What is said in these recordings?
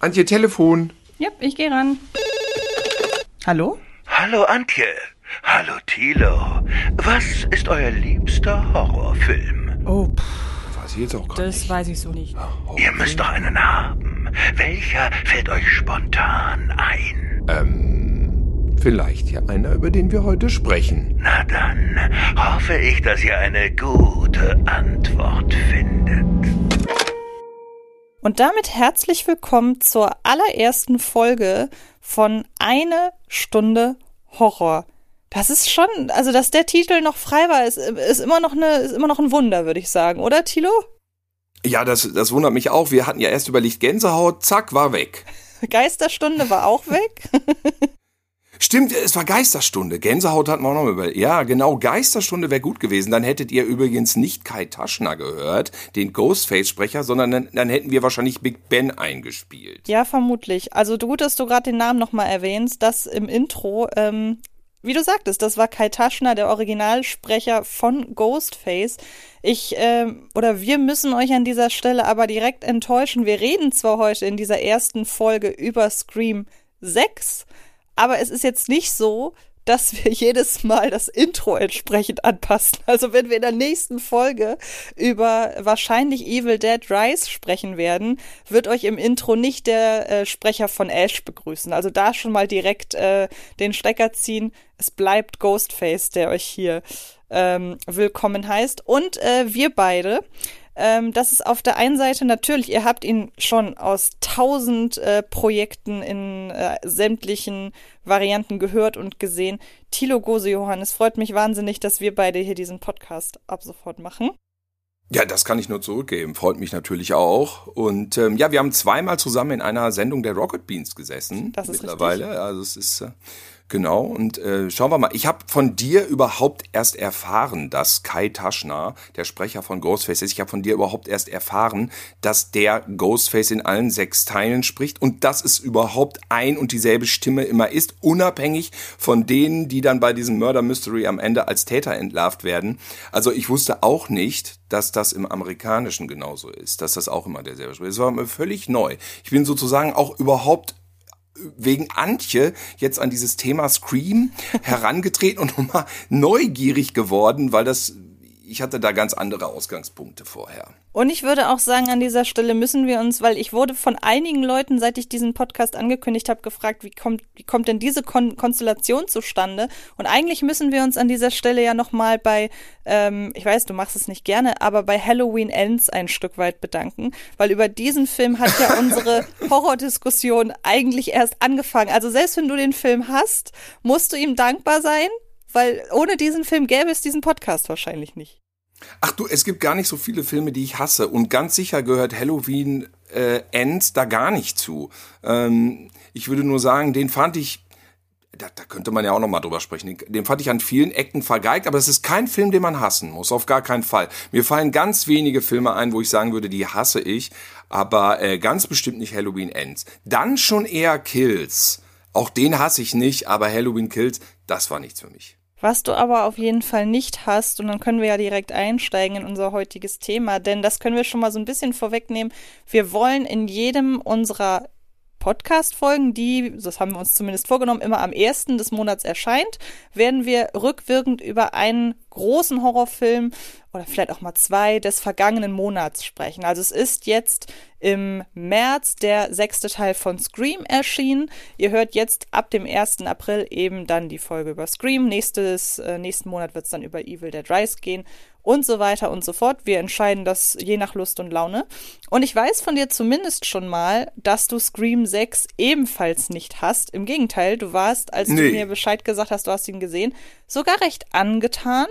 Antje, Telefon. Ja, ich gehe ran. Hallo? Hallo Antje. Hallo Thilo. Was ist euer liebster Horrorfilm? Oh, pff, Weiß ich jetzt auch gar das nicht. weiß ich so nicht. Ihr müsst doch einen haben. Welcher fällt euch spontan ein? Ähm, vielleicht ja einer, über den wir heute sprechen. Na dann hoffe ich, dass ihr eine gute Antwort findet. Und damit herzlich willkommen zur allerersten Folge von Eine Stunde Horror. Das ist schon, also dass der Titel noch frei war, ist, ist immer noch eine, ist immer noch ein Wunder, würde ich sagen, oder Tilo? Ja, das, das wundert mich auch. Wir hatten ja erst überlegt, Gänsehaut, zack, war weg. Geisterstunde war auch weg. Stimmt, es war Geisterstunde. Gänsehaut hatten wir auch noch über. Ja, genau, Geisterstunde wäre gut gewesen. Dann hättet ihr übrigens nicht Kai Taschner gehört, den Ghostface-Sprecher, sondern dann, dann hätten wir wahrscheinlich Big Ben eingespielt. Ja, vermutlich. Also gut, dass du gerade den Namen nochmal erwähnst. Das im Intro, ähm, wie du sagtest, das war Kai Taschner, der Originalsprecher von Ghostface. Ich, ähm, oder wir müssen euch an dieser Stelle aber direkt enttäuschen. Wir reden zwar heute in dieser ersten Folge über Scream 6, aber es ist jetzt nicht so, dass wir jedes Mal das Intro entsprechend anpassen. Also wenn wir in der nächsten Folge über wahrscheinlich Evil Dead Rise sprechen werden, wird euch im Intro nicht der äh, Sprecher von Ash begrüßen. Also da schon mal direkt äh, den Stecker ziehen. Es bleibt Ghostface, der euch hier ähm, willkommen heißt. Und äh, wir beide ähm, das ist auf der einen Seite natürlich, ihr habt ihn schon aus tausend äh, Projekten in äh, sämtlichen Varianten gehört und gesehen. Thilo Gose Johann, es freut mich wahnsinnig, dass wir beide hier diesen Podcast ab sofort machen. Ja, das kann ich nur zurückgeben. Freut mich natürlich auch. Und ähm, ja, wir haben zweimal zusammen in einer Sendung der Rocket Beans gesessen. Das ist mittlerweile. Richtig. Also es ist äh, genau. Und äh, schauen wir mal. Ich habe von dir überhaupt erst erfahren, dass Kai Taschner, der Sprecher von Ghostface ist, ich habe von dir überhaupt erst erfahren, dass der Ghostface in allen sechs Teilen spricht und dass es überhaupt ein und dieselbe Stimme immer ist, unabhängig von denen, die dann bei diesem Murder Mystery am Ende als Täter entlarvt werden. Also ich wusste auch nicht, dass das im Amerikanischen genauso ist, dass das auch immer derselbe spricht. Es war mir völlig neu. Ich bin sozusagen auch überhaupt wegen Antje jetzt an dieses Thema Scream herangetreten und nochmal neugierig geworden, weil das, ich hatte da ganz andere Ausgangspunkte vorher. Und ich würde auch sagen, an dieser Stelle müssen wir uns, weil ich wurde von einigen Leuten, seit ich diesen Podcast angekündigt habe, gefragt, wie kommt, wie kommt denn diese Kon Konstellation zustande? Und eigentlich müssen wir uns an dieser Stelle ja nochmal bei, ähm, ich weiß, du machst es nicht gerne, aber bei Halloween Ends ein Stück weit bedanken, weil über diesen Film hat ja unsere Horrordiskussion eigentlich erst angefangen. Also selbst wenn du den Film hast, musst du ihm dankbar sein, weil ohne diesen Film gäbe es diesen Podcast wahrscheinlich nicht. Ach du, es gibt gar nicht so viele Filme, die ich hasse. Und ganz sicher gehört Halloween äh, Ends da gar nicht zu. Ähm, ich würde nur sagen, den fand ich, da, da könnte man ja auch noch mal drüber sprechen, den, den fand ich an vielen Ecken vergeigt, aber es ist kein Film, den man hassen muss, auf gar keinen Fall. Mir fallen ganz wenige Filme ein, wo ich sagen würde, die hasse ich, aber äh, ganz bestimmt nicht Halloween Ends. Dann schon eher Kills. Auch den hasse ich nicht, aber Halloween Kills, das war nichts für mich. Was du aber auf jeden Fall nicht hast, und dann können wir ja direkt einsteigen in unser heutiges Thema, denn das können wir schon mal so ein bisschen vorwegnehmen. Wir wollen in jedem unserer Podcast-Folgen, die, das haben wir uns zumindest vorgenommen, immer am ersten des Monats erscheint, werden wir rückwirkend über einen großen Horrorfilm oder vielleicht auch mal zwei des vergangenen Monats sprechen. Also es ist jetzt im März der sechste Teil von Scream erschienen. Ihr hört jetzt ab dem 1. April eben dann die Folge über Scream. Nächstes, äh, nächsten Monat wird es dann über Evil Dead Rise gehen und so weiter und so fort. Wir entscheiden das je nach Lust und Laune. Und ich weiß von dir zumindest schon mal, dass du Scream 6 ebenfalls nicht hast. Im Gegenteil, du warst, als nee. du mir Bescheid gesagt hast, du hast ihn gesehen, sogar recht angetan.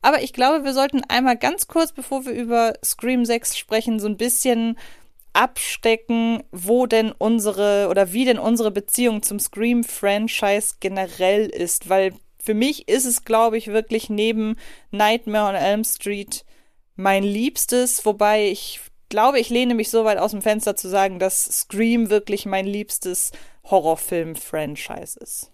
Aber ich glaube, wir sollten einmal ganz kurz, bevor wir über Scream 6 sprechen, so ein bisschen abstecken, wo denn unsere oder wie denn unsere Beziehung zum Scream-Franchise generell ist, weil für mich ist es, glaube ich, wirklich neben Nightmare on Elm Street mein liebstes, wobei ich glaube, ich lehne mich so weit aus dem Fenster zu sagen, dass Scream wirklich mein liebstes Horrorfilm-Franchise ist.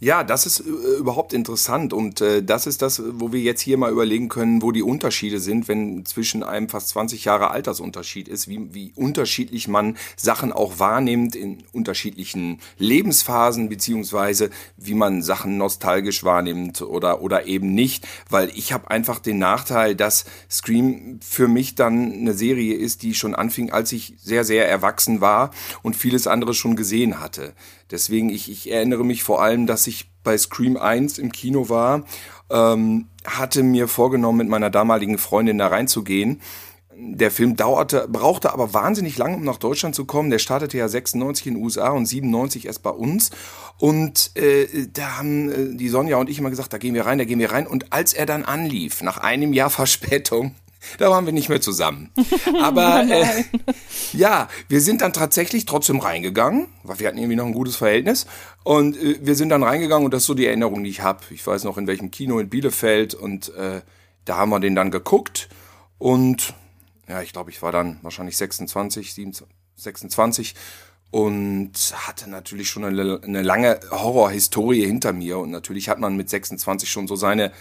Ja, das ist äh, überhaupt interessant und äh, das ist das, wo wir jetzt hier mal überlegen können, wo die Unterschiede sind, wenn zwischen einem fast 20 Jahre Altersunterschied ist, wie, wie unterschiedlich man Sachen auch wahrnimmt in unterschiedlichen Lebensphasen, beziehungsweise wie man Sachen nostalgisch wahrnimmt oder, oder eben nicht, weil ich habe einfach den Nachteil, dass Scream für mich dann eine Serie ist, die schon anfing, als ich sehr, sehr erwachsen war und vieles andere schon gesehen hatte. Deswegen, ich, ich erinnere mich vor allem, dass ich bei Scream 1 im Kino war, ähm, hatte mir vorgenommen, mit meiner damaligen Freundin da reinzugehen. Der Film dauerte, brauchte aber wahnsinnig lange, um nach Deutschland zu kommen. Der startete ja 96 in den USA und 97 erst bei uns. Und äh, da haben äh, die Sonja und ich immer gesagt, da gehen wir rein, da gehen wir rein. Und als er dann anlief, nach einem Jahr Verspätung, da waren wir nicht mehr zusammen. Aber äh, ja, wir sind dann tatsächlich trotzdem reingegangen, weil wir hatten irgendwie noch ein gutes Verhältnis. Und äh, wir sind dann reingegangen und das ist so die Erinnerung, die ich habe. Ich weiß noch in welchem Kino in Bielefeld und äh, da haben wir den dann geguckt. Und ja, ich glaube, ich war dann wahrscheinlich 26, 27, 26 und hatte natürlich schon eine, eine lange Horrorhistorie hinter mir. Und natürlich hat man mit 26 schon so seine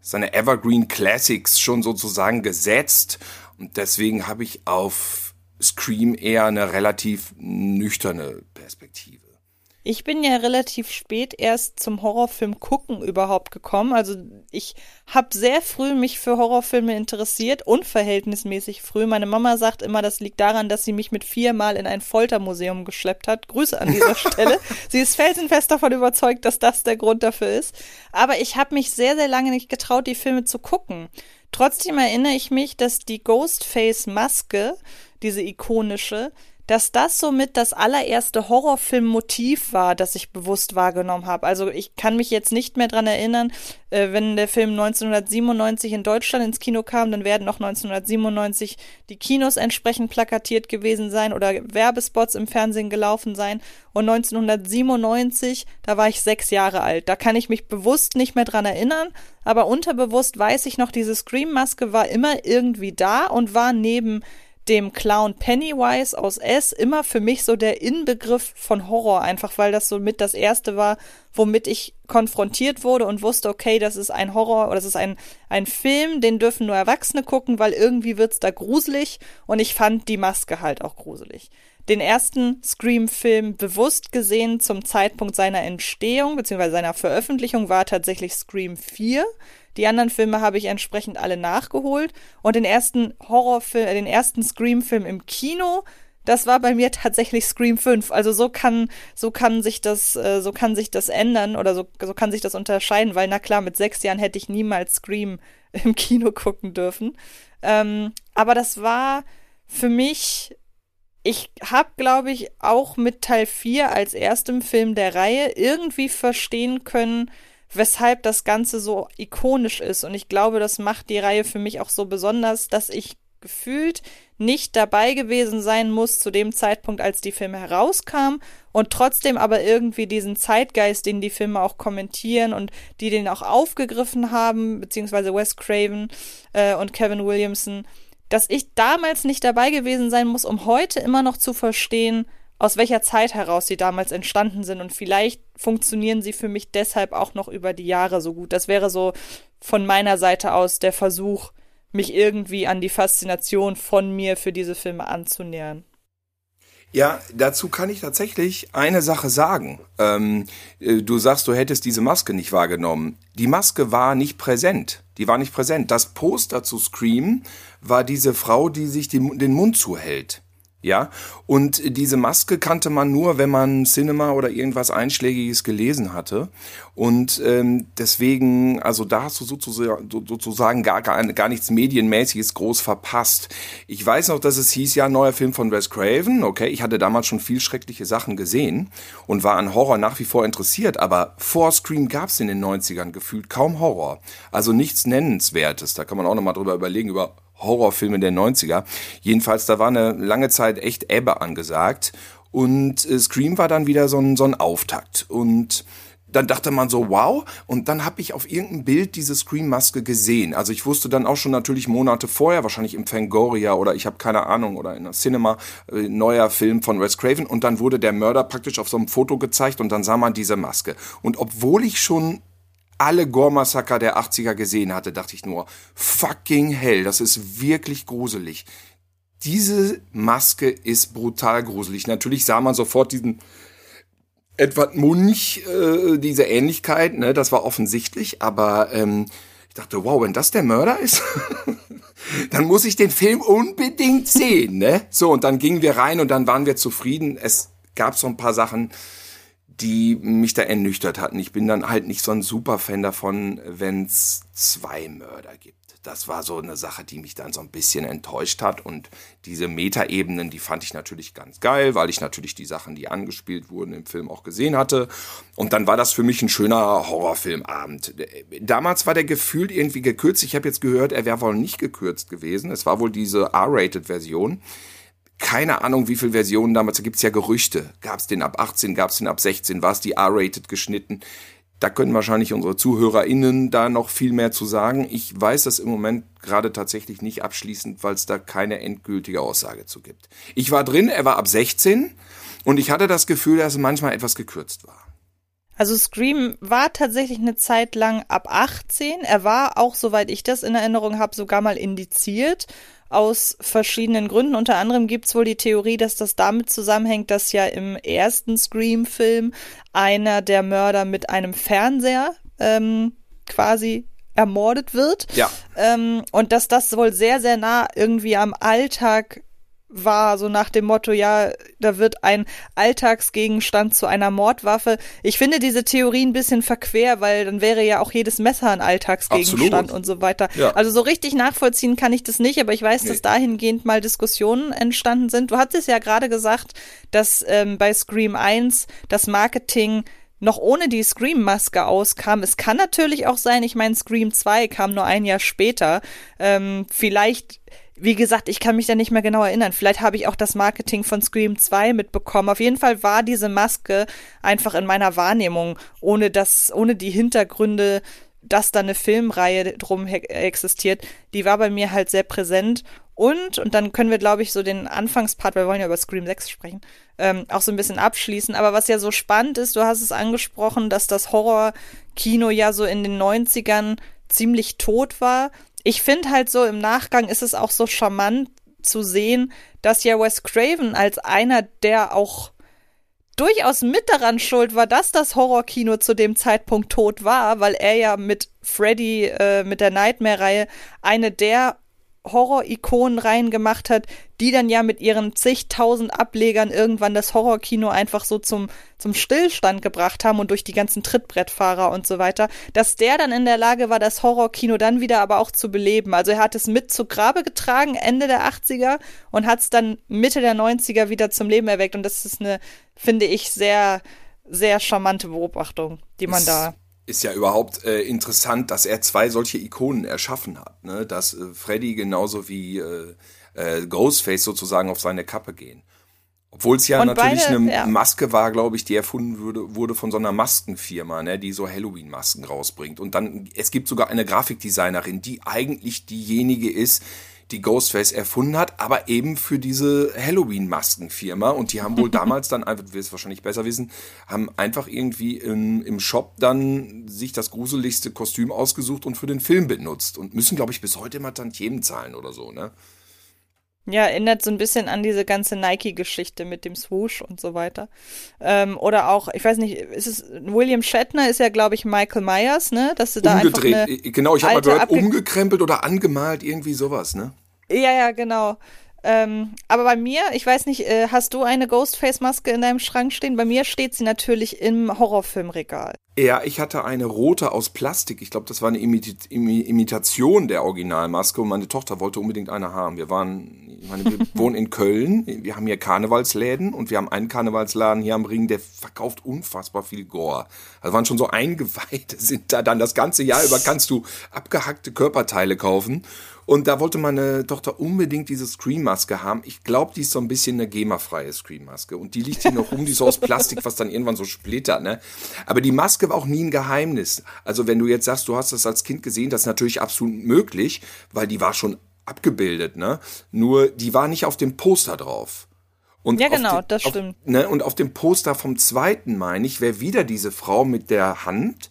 seine Evergreen Classics schon sozusagen gesetzt. Und deswegen habe ich auf Scream eher eine relativ nüchterne Perspektive. Ich bin ja relativ spät erst zum Horrorfilm gucken überhaupt gekommen. Also ich habe sehr früh mich für Horrorfilme interessiert, unverhältnismäßig früh. Meine Mama sagt immer, das liegt daran, dass sie mich mit viermal in ein Foltermuseum geschleppt hat. Grüße an dieser Stelle. Sie ist felsenfest davon überzeugt, dass das der Grund dafür ist. Aber ich habe mich sehr, sehr lange nicht getraut, die Filme zu gucken. Trotzdem erinnere ich mich, dass die Ghostface-Maske, diese ikonische, dass das somit das allererste Horrorfilmmotiv war, das ich bewusst wahrgenommen habe. Also ich kann mich jetzt nicht mehr dran erinnern, äh, wenn der Film 1997 in Deutschland ins Kino kam, dann werden auch 1997 die Kinos entsprechend plakatiert gewesen sein oder Werbespots im Fernsehen gelaufen sein. Und 1997, da war ich sechs Jahre alt. Da kann ich mich bewusst nicht mehr dran erinnern, aber unterbewusst weiß ich noch, diese Scream-Maske war immer irgendwie da und war neben dem Clown Pennywise aus S immer für mich so der Inbegriff von Horror, einfach weil das so mit das erste war, womit ich konfrontiert wurde und wusste, okay, das ist ein Horror oder das ist ein, ein Film, den dürfen nur Erwachsene gucken, weil irgendwie wird's da gruselig und ich fand die Maske halt auch gruselig. Den ersten Scream-Film bewusst gesehen zum Zeitpunkt seiner Entstehung bzw. seiner Veröffentlichung war tatsächlich Scream 4. Die anderen Filme habe ich entsprechend alle nachgeholt. Und den ersten Horrorfilm, äh, den ersten Scream-Film im Kino, das war bei mir tatsächlich Scream 5. Also so kann, so kann sich das, äh, so kann sich das ändern oder so, so kann sich das unterscheiden, weil na klar, mit sechs Jahren hätte ich niemals Scream im Kino gucken dürfen. Ähm, aber das war für mich, ich habe, glaube ich, auch mit Teil 4 als erstem Film der Reihe irgendwie verstehen können, weshalb das Ganze so ikonisch ist. Und ich glaube, das macht die Reihe für mich auch so besonders, dass ich gefühlt nicht dabei gewesen sein muss zu dem Zeitpunkt, als die Filme herauskamen und trotzdem aber irgendwie diesen Zeitgeist, den die Filme auch kommentieren und die den auch aufgegriffen haben, beziehungsweise Wes Craven äh, und Kevin Williamson, dass ich damals nicht dabei gewesen sein muss, um heute immer noch zu verstehen, aus welcher Zeit heraus sie damals entstanden sind und vielleicht funktionieren sie für mich deshalb auch noch über die Jahre so gut. Das wäre so von meiner Seite aus der Versuch, mich irgendwie an die Faszination von mir für diese Filme anzunähern. Ja, dazu kann ich tatsächlich eine Sache sagen. Ähm, äh, du sagst, du hättest diese Maske nicht wahrgenommen. Die Maske war nicht präsent. Die war nicht präsent. Das Poster zu Scream war diese Frau, die sich den Mund zuhält. Ja, und diese Maske kannte man nur, wenn man Cinema oder irgendwas Einschlägiges gelesen hatte. Und ähm, deswegen, also da hast du sozusagen, gar, gar, gar nichts Medienmäßiges groß verpasst. Ich weiß noch, dass es hieß, ja, neuer Film von Wes Craven. Okay, ich hatte damals schon viel schreckliche Sachen gesehen und war an Horror nach wie vor interessiert. Aber vor Scream gab es in den 90ern gefühlt kaum Horror. Also nichts Nennenswertes. Da kann man auch nochmal drüber überlegen, über Horrorfilme der 90er. Jedenfalls, da war eine lange Zeit echt Ebbe angesagt. Und äh, Scream war dann wieder so ein, so ein Auftakt. Und dann dachte man so, wow. Und dann habe ich auf irgendeinem Bild diese Scream-Maske gesehen. Also ich wusste dann auch schon natürlich Monate vorher, wahrscheinlich im Fangoria oder ich habe keine Ahnung oder in der Cinema, äh, neuer Film von Wes Craven. Und dann wurde der Mörder praktisch auf so einem Foto gezeigt und dann sah man diese Maske. Und obwohl ich schon alle Gore-Massaker der 80er gesehen hatte, dachte ich nur, fucking hell, das ist wirklich gruselig. Diese Maske ist brutal gruselig. Natürlich sah man sofort diesen Edward Munch, äh, diese Ähnlichkeit, ne, das war offensichtlich, aber ähm, ich dachte, wow, wenn das der Mörder ist, dann muss ich den Film unbedingt sehen, ne? So, und dann gingen wir rein und dann waren wir zufrieden. Es gab so ein paar Sachen, die mich da ernüchtert hatten. Ich bin dann halt nicht so ein Superfan davon, wenn es zwei Mörder gibt das war so eine Sache, die mich dann so ein bisschen enttäuscht hat. Und diese Metaebenen, die fand ich natürlich ganz geil, weil ich natürlich die Sachen, die angespielt wurden im Film auch gesehen hatte. Und dann war das für mich ein schöner Horrorfilmabend. Damals war der gefühlt irgendwie gekürzt. Ich habe jetzt gehört, er wäre wohl nicht gekürzt gewesen. Es war wohl diese R-Rated-Version keine Ahnung, wie viele Versionen damals, da gibt's ja Gerüchte. Gab's den ab 18, gab's den ab 16, war es die R-Rated geschnitten? Da können wahrscheinlich unsere ZuhörerInnen da noch viel mehr zu sagen. Ich weiß das im Moment gerade tatsächlich nicht abschließend, weil es da keine endgültige Aussage zu gibt. Ich war drin, er war ab 16 und ich hatte das Gefühl, dass es manchmal etwas gekürzt war. Also Scream war tatsächlich eine Zeit lang ab 18. Er war auch, soweit ich das in Erinnerung habe, sogar mal indiziert aus verschiedenen Gründen. Unter anderem gibt's wohl die Theorie, dass das damit zusammenhängt, dass ja im ersten Scream-Film einer der Mörder mit einem Fernseher ähm, quasi ermordet wird. Ja. Ähm, und dass das wohl sehr, sehr nah irgendwie am Alltag war, so nach dem Motto, ja, da wird ein Alltagsgegenstand zu einer Mordwaffe. Ich finde diese Theorie ein bisschen verquer, weil dann wäre ja auch jedes Messer ein Alltagsgegenstand Absolut. und so weiter. Ja. Also so richtig nachvollziehen kann ich das nicht, aber ich weiß, nee. dass dahingehend mal Diskussionen entstanden sind. Du hattest ja gerade gesagt, dass ähm, bei Scream 1 das Marketing noch ohne die Scream-Maske auskam. Es kann natürlich auch sein, ich meine, Scream 2 kam nur ein Jahr später. Ähm, vielleicht wie gesagt, ich kann mich da nicht mehr genau erinnern. Vielleicht habe ich auch das Marketing von Scream 2 mitbekommen. Auf jeden Fall war diese Maske einfach in meiner Wahrnehmung, ohne das, ohne die Hintergründe, dass da eine Filmreihe drum existiert, die war bei mir halt sehr präsent. Und, und dann können wir, glaube ich, so den Anfangspart, wir wollen ja über Scream 6 sprechen, ähm, auch so ein bisschen abschließen. Aber was ja so spannend ist, du hast es angesprochen, dass das Horror-Kino ja so in den 90ern ziemlich tot war ich finde halt so im Nachgang ist es auch so charmant zu sehen, dass ja Wes Craven als einer, der auch durchaus mit daran schuld war, dass das Horrorkino zu dem Zeitpunkt tot war, weil er ja mit Freddy, äh, mit der Nightmare-Reihe, eine der Horror-Ikonen reingemacht hat, die dann ja mit ihren zigtausend Ablegern irgendwann das Horrorkino einfach so zum, zum Stillstand gebracht haben und durch die ganzen Trittbrettfahrer und so weiter, dass der dann in der Lage war, das Horrorkino dann wieder aber auch zu beleben. Also er hat es mit zu Grabe getragen, Ende der 80er und hat es dann Mitte der 90er wieder zum Leben erweckt und das ist eine, finde ich, sehr, sehr charmante Beobachtung, die man da ist ja überhaupt äh, interessant, dass er zwei solche Ikonen erschaffen hat. Ne? Dass äh, Freddy genauso wie äh, äh, Ghostface sozusagen auf seine Kappe gehen. Obwohl es ja Und natürlich beide, eine ja. Maske war, glaube ich, die erfunden wurde, wurde von so einer Maskenfirma, ne, die so Halloween-Masken rausbringt. Und dann, es gibt sogar eine Grafikdesignerin, die eigentlich diejenige ist, die Ghostface erfunden hat, aber eben für diese Halloween-Maskenfirma. Und die haben wohl damals dann einfach, du wirst wahrscheinlich besser wissen, haben einfach irgendwie im, im Shop dann sich das gruseligste Kostüm ausgesucht und für den Film benutzt. Und müssen, glaube ich, bis heute immer Tantiemen zahlen oder so, ne? Ja, erinnert so ein bisschen an diese ganze Nike-Geschichte mit dem Swoosh und so weiter. Ähm, oder auch, ich weiß nicht, ist es William Shatner ist ja, glaube ich, Michael Myers, ne? Dass du da Umgedreht. einfach eine Genau, ich habe mal gehört, umgekrempelt oder angemalt, irgendwie sowas, ne? Ja, ja, genau. Ähm, aber bei mir, ich weiß nicht, äh, hast du eine Ghostface-Maske in deinem Schrank stehen? Bei mir steht sie natürlich im Horrorfilmregal. Ja, ich hatte eine rote aus Plastik. Ich glaube, das war eine Imit Imitation der Originalmaske und meine Tochter wollte unbedingt eine haben. Wir waren, ich meine, wir wohnen in Köln, wir haben hier Karnevalsläden und wir haben einen Karnevalsladen hier am Ring, der verkauft unfassbar viel Gore. Also waren schon so Eingeweihte, sind da dann das ganze Jahr über kannst du abgehackte Körperteile kaufen Und da wollte meine Tochter unbedingt diese Scream-Maske haben. Ich glaube, die ist so ein bisschen eine GEMA-freie Scream-Maske. Und die liegt hier noch rum, die ist so aus Plastik, was dann irgendwann so splittert, ne? Aber die Maske war auch nie ein Geheimnis. Also wenn du jetzt sagst, du hast das als Kind gesehen, das ist natürlich absolut möglich, weil die war schon abgebildet, ne? Nur die war nicht auf dem Poster drauf. Und ja, genau, den, das stimmt. Auf, ne, und auf dem Poster vom zweiten, meine ich, wäre wieder diese Frau mit der Hand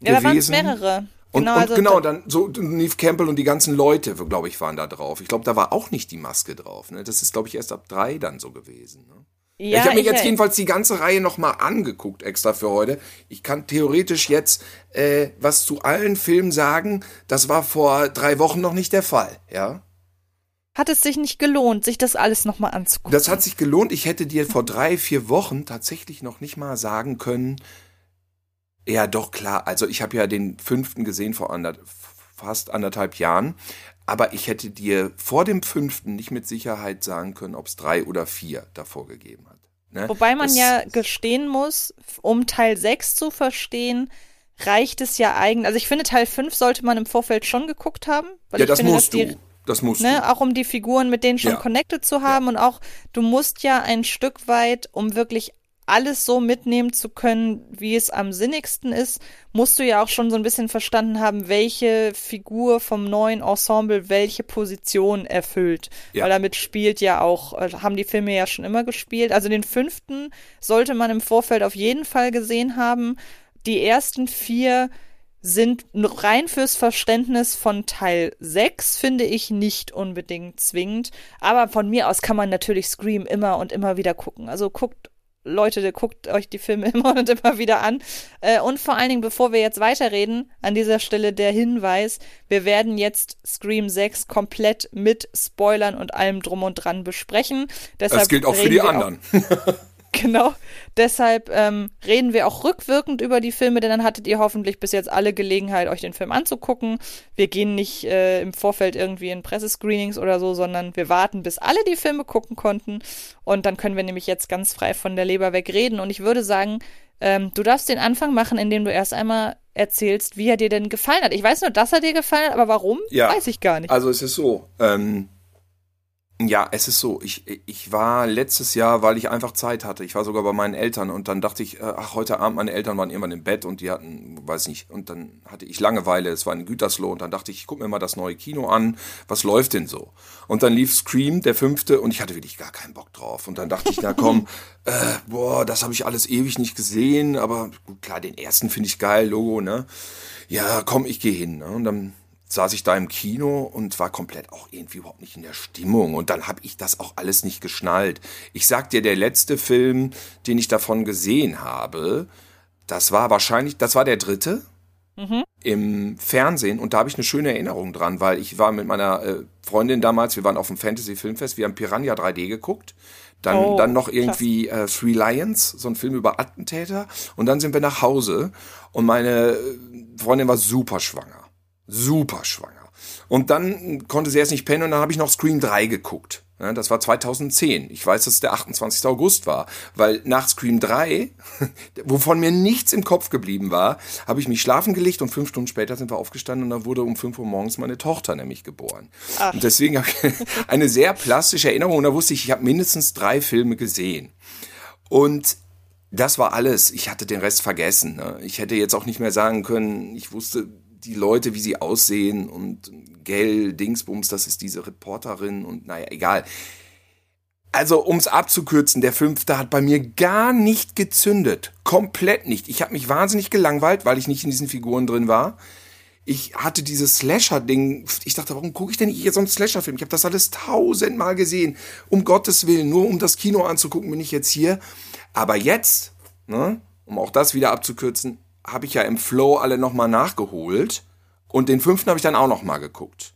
ja, gewesen. da waren mehrere. Und, genau, und also genau, dann so Neve Campbell und die ganzen Leute, glaube ich, waren da drauf. Ich glaube, da war auch nicht die Maske drauf. Ne? Das ist, glaube ich, erst ab drei dann so gewesen. Ne? Ja, ich habe mir jetzt jedenfalls die ganze Reihe nochmal angeguckt, extra für heute. Ich kann theoretisch jetzt äh, was zu allen Filmen sagen. Das war vor drei Wochen noch nicht der Fall, ja. Hat es sich nicht gelohnt, sich das alles nochmal anzugucken? Das hat sich gelohnt. Ich hätte dir vor drei, vier Wochen tatsächlich noch nicht mal sagen können, ja, doch, klar. Also ich habe ja den fünften gesehen vor ander, fast anderthalb Jahren. Aber ich hätte dir vor dem fünften nicht mit Sicherheit sagen können, ob es drei oder vier davor gegeben hat. Ne? Wobei man das, ja gestehen muss, um Teil 6 zu verstehen, reicht es ja eigentlich. Also ich finde, Teil 5 sollte man im Vorfeld schon geguckt haben. ja, das finde, musst du. Das musst ne, du. Auch um die Figuren mit denen schon Ja. connected zu haben Ja. und auch, du musst ja ein Stück weit, um wirklich alles so mitnehmen zu können, wie es am sinnigsten ist, musst du ja auch schon so ein bisschen verstanden haben, welche Figur vom neuen Ensemble welche Position erfüllt. Ja. Weil damit spielt ja auch, äh, haben die Filme ja schon immer gespielt. Also den fünften sollte man im Vorfeld auf jeden Fall gesehen haben. Die ersten vier sind rein fürs Verständnis von Teil 6, finde ich nicht unbedingt zwingend. Aber von mir aus kann man natürlich Scream immer und immer wieder gucken. Also guckt, Leute, guckt euch die Filme immer und immer wieder an. Äh, Und vor allen Dingen, bevor wir jetzt weiterreden, an dieser Stelle der Hinweis, wir werden jetzt Scream 6 komplett mit Spoilern und allem drum und dran besprechen. Deshalb Das gilt auch für die wir auch- anderen. Genau. Deshalb ähm, reden wir auch rückwirkend über die Filme, denn dann hattet ihr hoffentlich bis jetzt alle Gelegenheit, euch den Film anzugucken. Wir gehen nicht äh, im Vorfeld irgendwie in Pressescreenings oder so, sondern wir warten, bis alle die Filme gucken konnten. Und dann können wir nämlich jetzt ganz frei von der Leber weg reden. Und ich würde sagen, ähm, du darfst den Anfang machen, indem du erst einmal erzählst, wie er dir denn gefallen hat. Ich weiß nur, dass er dir gefallen hat, aber warum, Ja. weiß ich gar nicht. Also es ist so, ähm, ja, es ist so. Ich, ich war letztes Jahr, weil ich einfach Zeit hatte. Ich war sogar bei meinen Eltern und dann dachte ich, äh, ach, heute Abend, meine Eltern waren irgendwann im Bett und die hatten, weiß nicht, und dann hatte ich Langeweile, es war in Gütersloh und dann dachte ich, ich guck mir mal das neue Kino an, was läuft denn so? Und dann lief Scream, der fünfte, und ich hatte wirklich gar keinen Bock drauf. Und dann dachte ich, na komm, äh, boah, das habe ich alles ewig nicht gesehen, aber gut, klar, den ersten finde ich geil, Logo, ne? Ja, komm, ich gehe hin. Ne? Und dann saß ich da im Kino und war komplett auch irgendwie überhaupt nicht in der Stimmung. Und dann habe ich das auch alles nicht geschnallt. Ich sag dir, der letzte Film, den ich davon gesehen habe, das war wahrscheinlich, das war der dritte im Fernsehen. Und da habe ich eine schöne Erinnerung dran, weil ich war mit meiner äh, Freundin damals, wir waren auf dem Fantasy Filmfest, wir haben Piranha 3D geguckt. Dann, Oh, dann noch irgendwie äh, Three Lions, so ein Film über Attentäter. Und dann sind wir nach Hause und meine äh, Freundin war super schwanger. Super schwanger. Und dann konnte sie erst nicht pennen und dann habe ich noch Scream 3 geguckt. Ja, das war 2010. Ich weiß, dass es der 28. August war, weil nach Scream 3, wovon mir nichts im Kopf geblieben war, habe ich mich schlafen gelegt und fünf Stunden später sind wir aufgestanden und dann wurde um 5 Uhr morgens meine Tochter nämlich geboren. Ach. Und deswegen habe ich eine sehr plastische Erinnerung und da wusste ich, ich habe mindestens drei Filme gesehen. Und das war alles. Ich hatte den Rest vergessen. Ne? Ich hätte jetzt auch nicht mehr sagen können, ich wusste die Leute, wie sie aussehen und Gell, Dingsbums, das ist diese Reporterin und naja, egal. Also, ums abzukürzen, der fünfte hat bei mir gar nicht gezündet. Komplett nicht. Ich habe mich wahnsinnig gelangweilt, weil ich nicht in diesen Figuren drin war. Ich hatte dieses Slasher-Ding. Ich dachte, warum gucke ich denn nicht hier so einen Slasher-Film? Ich habe das alles tausendmal gesehen. Um Gottes Willen, nur um das Kino anzugucken, bin ich jetzt hier. Aber jetzt, ne, um auch das wieder abzukürzen, habe ich ja im Flow alle nochmal nachgeholt. Und den fünften habe ich dann auch nochmal geguckt.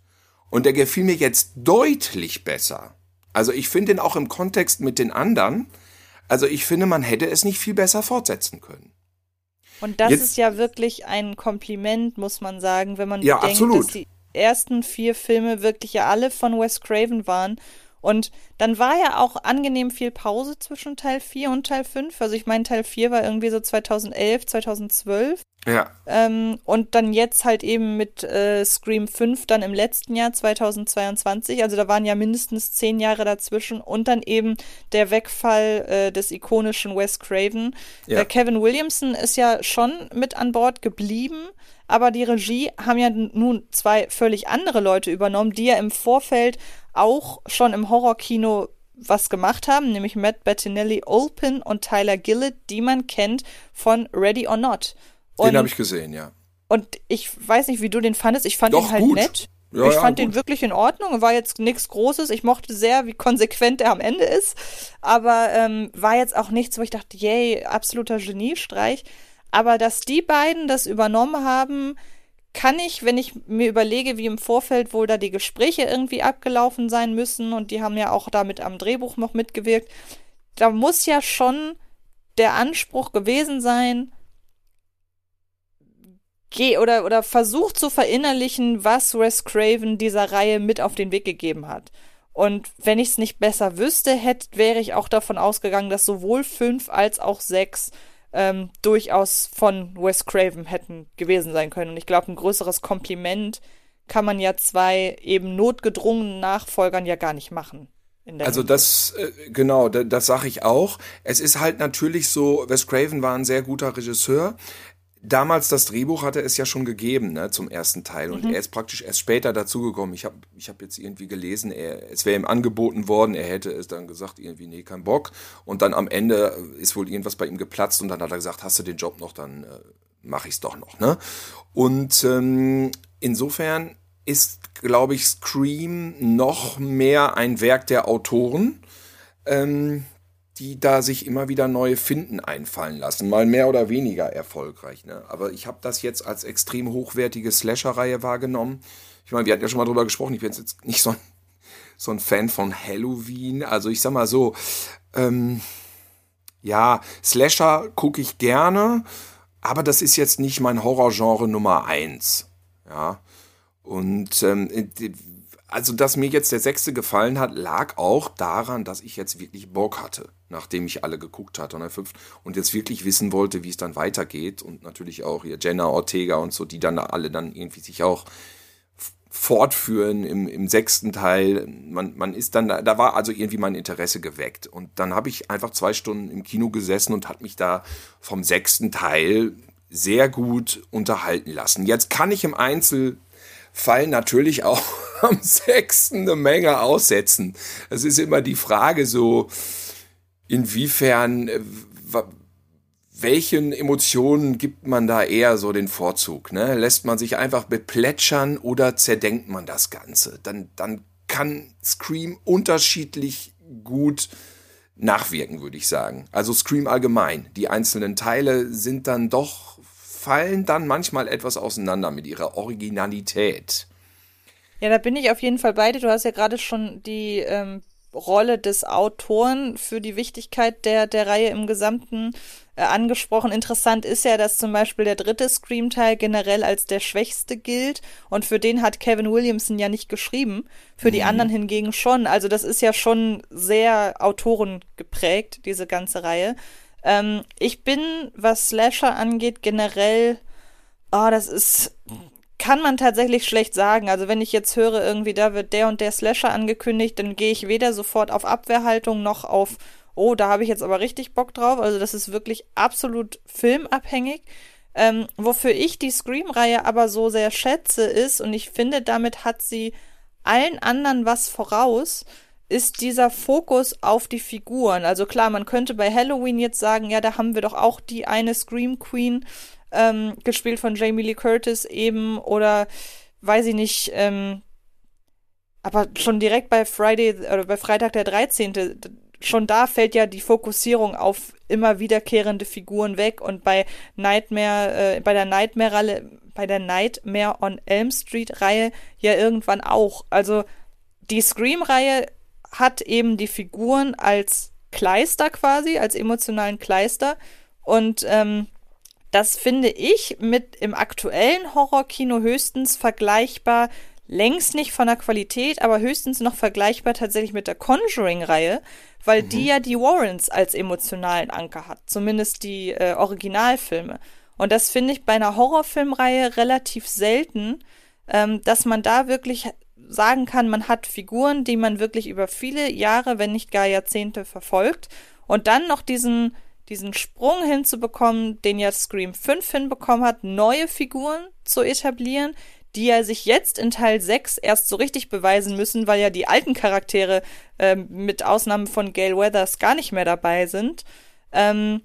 Und der gefiel mir jetzt deutlich besser. Also ich finde ihn auch im Kontext mit den anderen. Also ich finde, man hätte es nicht viel besser fortsetzen können. Und das Jetzt- ist ja wirklich ein Kompliment, muss man sagen, wenn man Ja, bedenkt, absolut. dass die ersten vier Filme wirklich ja alle von Wes Craven waren. Und dann war ja auch angenehm viel Pause zwischen Teil 4 und Teil 5. Also ich meine, Teil 4 war irgendwie so 2011, 2012. Ja. Ähm, und dann jetzt halt eben mit äh, Scream 5 dann im letzten Jahr 2022. Also da waren ja mindestens zehn Jahre dazwischen. Und dann eben der Wegfall äh, des ikonischen Wes Craven. Ja. Äh, Kevin Williamson ist ja schon mit an Bord geblieben. Aber die Regie haben ja nun zwei völlig andere Leute übernommen, die ja im Vorfeld auch schon im Horrorkino was gemacht haben, nämlich Matt Bettinelli Olpin und Tyler Gillett, die man kennt von Ready or Not. Und, Den habe ich gesehen, ja. und ich weiß nicht, wie du den fandest. Ich fand Doch, ihn halt gut. nett. Ja, ich ja, fand gut. den wirklich in Ordnung. War jetzt nichts Großes. Ich mochte sehr, wie konsequent er am Ende ist. Aber ähm, war jetzt auch nichts, wo ich dachte, yay, absoluter Geniestreich. Aber dass die beiden das übernommen haben, kann ich, wenn ich mir überlege, wie im Vorfeld wohl da die Gespräche irgendwie abgelaufen sein müssen und die haben ja auch damit am Drehbuch noch mitgewirkt, da muss ja schon der Anspruch gewesen sein, geh oder, oder versucht zu verinnerlichen, was Wes Craven dieser Reihe mit auf den Weg gegeben hat. Und wenn ich es nicht besser wüsste, hätte, wäre ich auch davon ausgegangen, dass sowohl fünf als auch sechs ähm, durchaus von Wes Craven hätten gewesen sein können. Und ich glaube, ein größeres Kompliment kann man ja zwei eben notgedrungenen Nachfolgern ja gar nicht machen. Also das, äh, genau, da- das sage ich auch. Es ist halt natürlich so, Wes Craven war ein sehr guter Regisseur. Damals das Drehbuch hatte es ja schon gegeben, ne, zum ersten Teil. Und er ist praktisch erst später dazugekommen. Ich habe ich hab jetzt irgendwie gelesen, er, es wäre ihm angeboten worden, er hätte es dann gesagt, irgendwie, nee, kein Bock. Und dann am Ende ist wohl irgendwas bei ihm geplatzt und dann hat er gesagt, hast du den Job noch, dann äh, mache ich es doch noch. Ne? Und ähm, insofern ist, glaube ich, Scream noch mehr ein Werk der Autoren, ähm, die da sich immer wieder neue Finden einfallen lassen, mal mehr oder weniger erfolgreich. Ne? Aber ich habe das jetzt als extrem hochwertige Slasher-Reihe wahrgenommen. Ich meine, wir hatten ja schon mal drüber gesprochen, ich bin jetzt nicht so ein, so ein Fan von Halloween. Also ich sag mal so, ähm, ja, Slasher gucke ich gerne, aber das ist jetzt nicht mein Horrorgenre Nummer eins. Ja. Und ähm, die- also, dass mir jetzt der sechste gefallen hat, lag auch daran, dass ich jetzt wirklich Bock hatte, nachdem ich alle geguckt hatte fünfte, und jetzt wirklich wissen wollte, wie es dann weitergeht. Und natürlich auch hier Jenna Ortega und so, die dann alle dann irgendwie sich auch fortführen im, im sechsten Teil. Man, man ist dann, da da war also irgendwie mein Interesse geweckt. Und dann habe ich einfach zwei Stunden im Kino gesessen und hat mich da vom sechsten Teil sehr gut unterhalten lassen. Jetzt kann ich im Einzelfall natürlich auch am sechsten eine Menge aussetzen. Es ist immer die Frage so, inwiefern, äh, welchen Emotionen gibt man da eher so den Vorzug? Ne? Lässt man sich einfach beplätschern oder zerdenkt man das Ganze? Dann, dann kann Scream unterschiedlich gut nachwirken, würde ich sagen. Also Scream allgemein. Die einzelnen Teile sind dann doch, fallen dann manchmal etwas auseinander mit ihrer Originalität. Ja, da bin ich auf jeden Fall bei dir. Du hast ja gerade schon die ähm, Rolle des Autoren für die Wichtigkeit der, der Reihe im Gesamten äh, angesprochen. Interessant ist ja, dass zum Beispiel der dritte Scream-Teil generell als der schwächste gilt und für den hat Kevin Williamson ja nicht geschrieben, für die anderen hingegen schon. Also das ist ja schon sehr Autoren geprägt, diese ganze Reihe. Ähm, ich bin, was Slasher angeht, generell, oh, das ist kann man tatsächlich schlecht sagen. Also wenn ich jetzt höre, irgendwie da wird der und der Slasher angekündigt, dann gehe ich weder sofort auf Abwehrhaltung noch auf, oh, da habe ich jetzt aber richtig Bock drauf. Also das ist wirklich absolut filmabhängig. Ähm, wofür ich die Scream-Reihe aber so sehr schätze ist, und ich finde, damit hat sie allen anderen was voraus, ist dieser Fokus auf die Figuren. Also klar, man könnte bei Halloween jetzt sagen, ja, da haben wir doch auch die eine Scream Queen, ähm, gespielt von Jamie Lee Curtis eben oder weiß ich nicht, ähm, aber schon direkt bei Friday oder bei Freitag der 13. d- schon da fällt ja die Fokussierung auf immer wiederkehrende Figuren weg und bei Nightmare, äh, bei der Nightmare bei der Nightmare on Elm Street Reihe ja irgendwann auch. Also die Scream-Reihe hat eben die Figuren als Kleister quasi, als emotionalen Kleister und ähm, das finde ich mit im aktuellen Horrorkino höchstens vergleichbar, längst nicht von der Qualität, aber höchstens noch vergleichbar tatsächlich mit der Conjuring-Reihe, weil die ja die Warrens als emotionalen Anker hat, zumindest die äh, Originalfilme. Und das finde ich bei einer Horrorfilmreihe relativ selten, ähm, dass man da wirklich sagen kann, man hat Figuren, die man wirklich über viele Jahre, wenn nicht gar Jahrzehnte verfolgt und dann noch diesen diesen Sprung hinzubekommen, den ja Scream 5 hinbekommen hat, neue Figuren zu etablieren, die ja sich jetzt in Teil 6 erst so richtig beweisen müssen, weil ja die alten Charaktere äh, mit Ausnahme von Gail Weathers gar nicht mehr dabei sind. Ähm,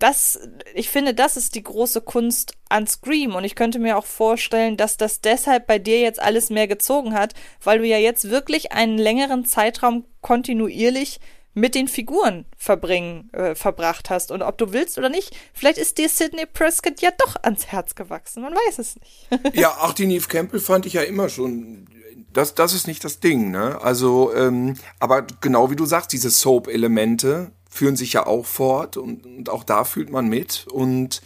das, ich finde, das ist die große Kunst an Scream. Und ich könnte mir auch vorstellen, dass das deshalb bei dir jetzt alles mehr gezogen hat, weil du ja jetzt wirklich einen längeren Zeitraum kontinuierlich mit den Figuren verbringen, äh, verbracht hast. Und ob du willst oder nicht, vielleicht ist dir Sidney Prescott ja doch ans Herz gewachsen. Man weiß es nicht. ja, auch die Neve Campbell fand ich ja immer schon. Das, das ist nicht das Ding, ne? Also, ähm, aber genau wie du sagst, diese Soap-Elemente führen sich ja auch fort und, und auch da fühlt man mit. Und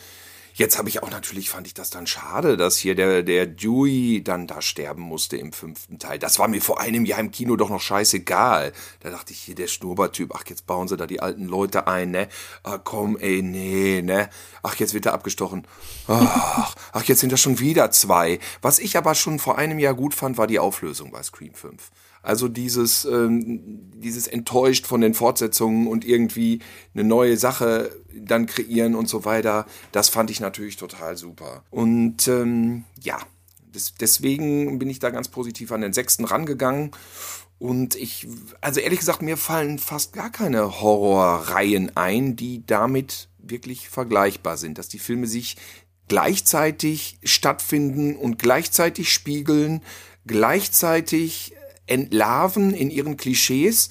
Jetzt habe ich auch natürlich, fand ich das dann schade, dass hier der, der Dewey dann da sterben musste im fünften Teil. Das war mir vor einem Jahr im Kino doch noch scheißegal. Da dachte ich, hier der Schnurrbartyp, ach, jetzt bauen sie da die alten Leute ein, ne? Ah, komm, ey, nee, ne? Ach, jetzt wird er abgestochen. Ach, ach, jetzt sind da schon wieder zwei. Was ich aber schon vor einem Jahr gut fand, war die Auflösung bei Scream 5. Also dieses, ähm, dieses enttäuscht von den Fortsetzungen und irgendwie eine neue Sache dann kreieren und so weiter, das fand ich natürlich total super. Und ähm, ja, das, deswegen bin ich da ganz positiv an den sechsten rangegangen. Und ich, also ehrlich gesagt, mir fallen fast gar keine Horrorreihen ein, die damit wirklich vergleichbar sind, dass die Filme sich gleichzeitig stattfinden und gleichzeitig spiegeln, gleichzeitig entlarven in ihren Klischees,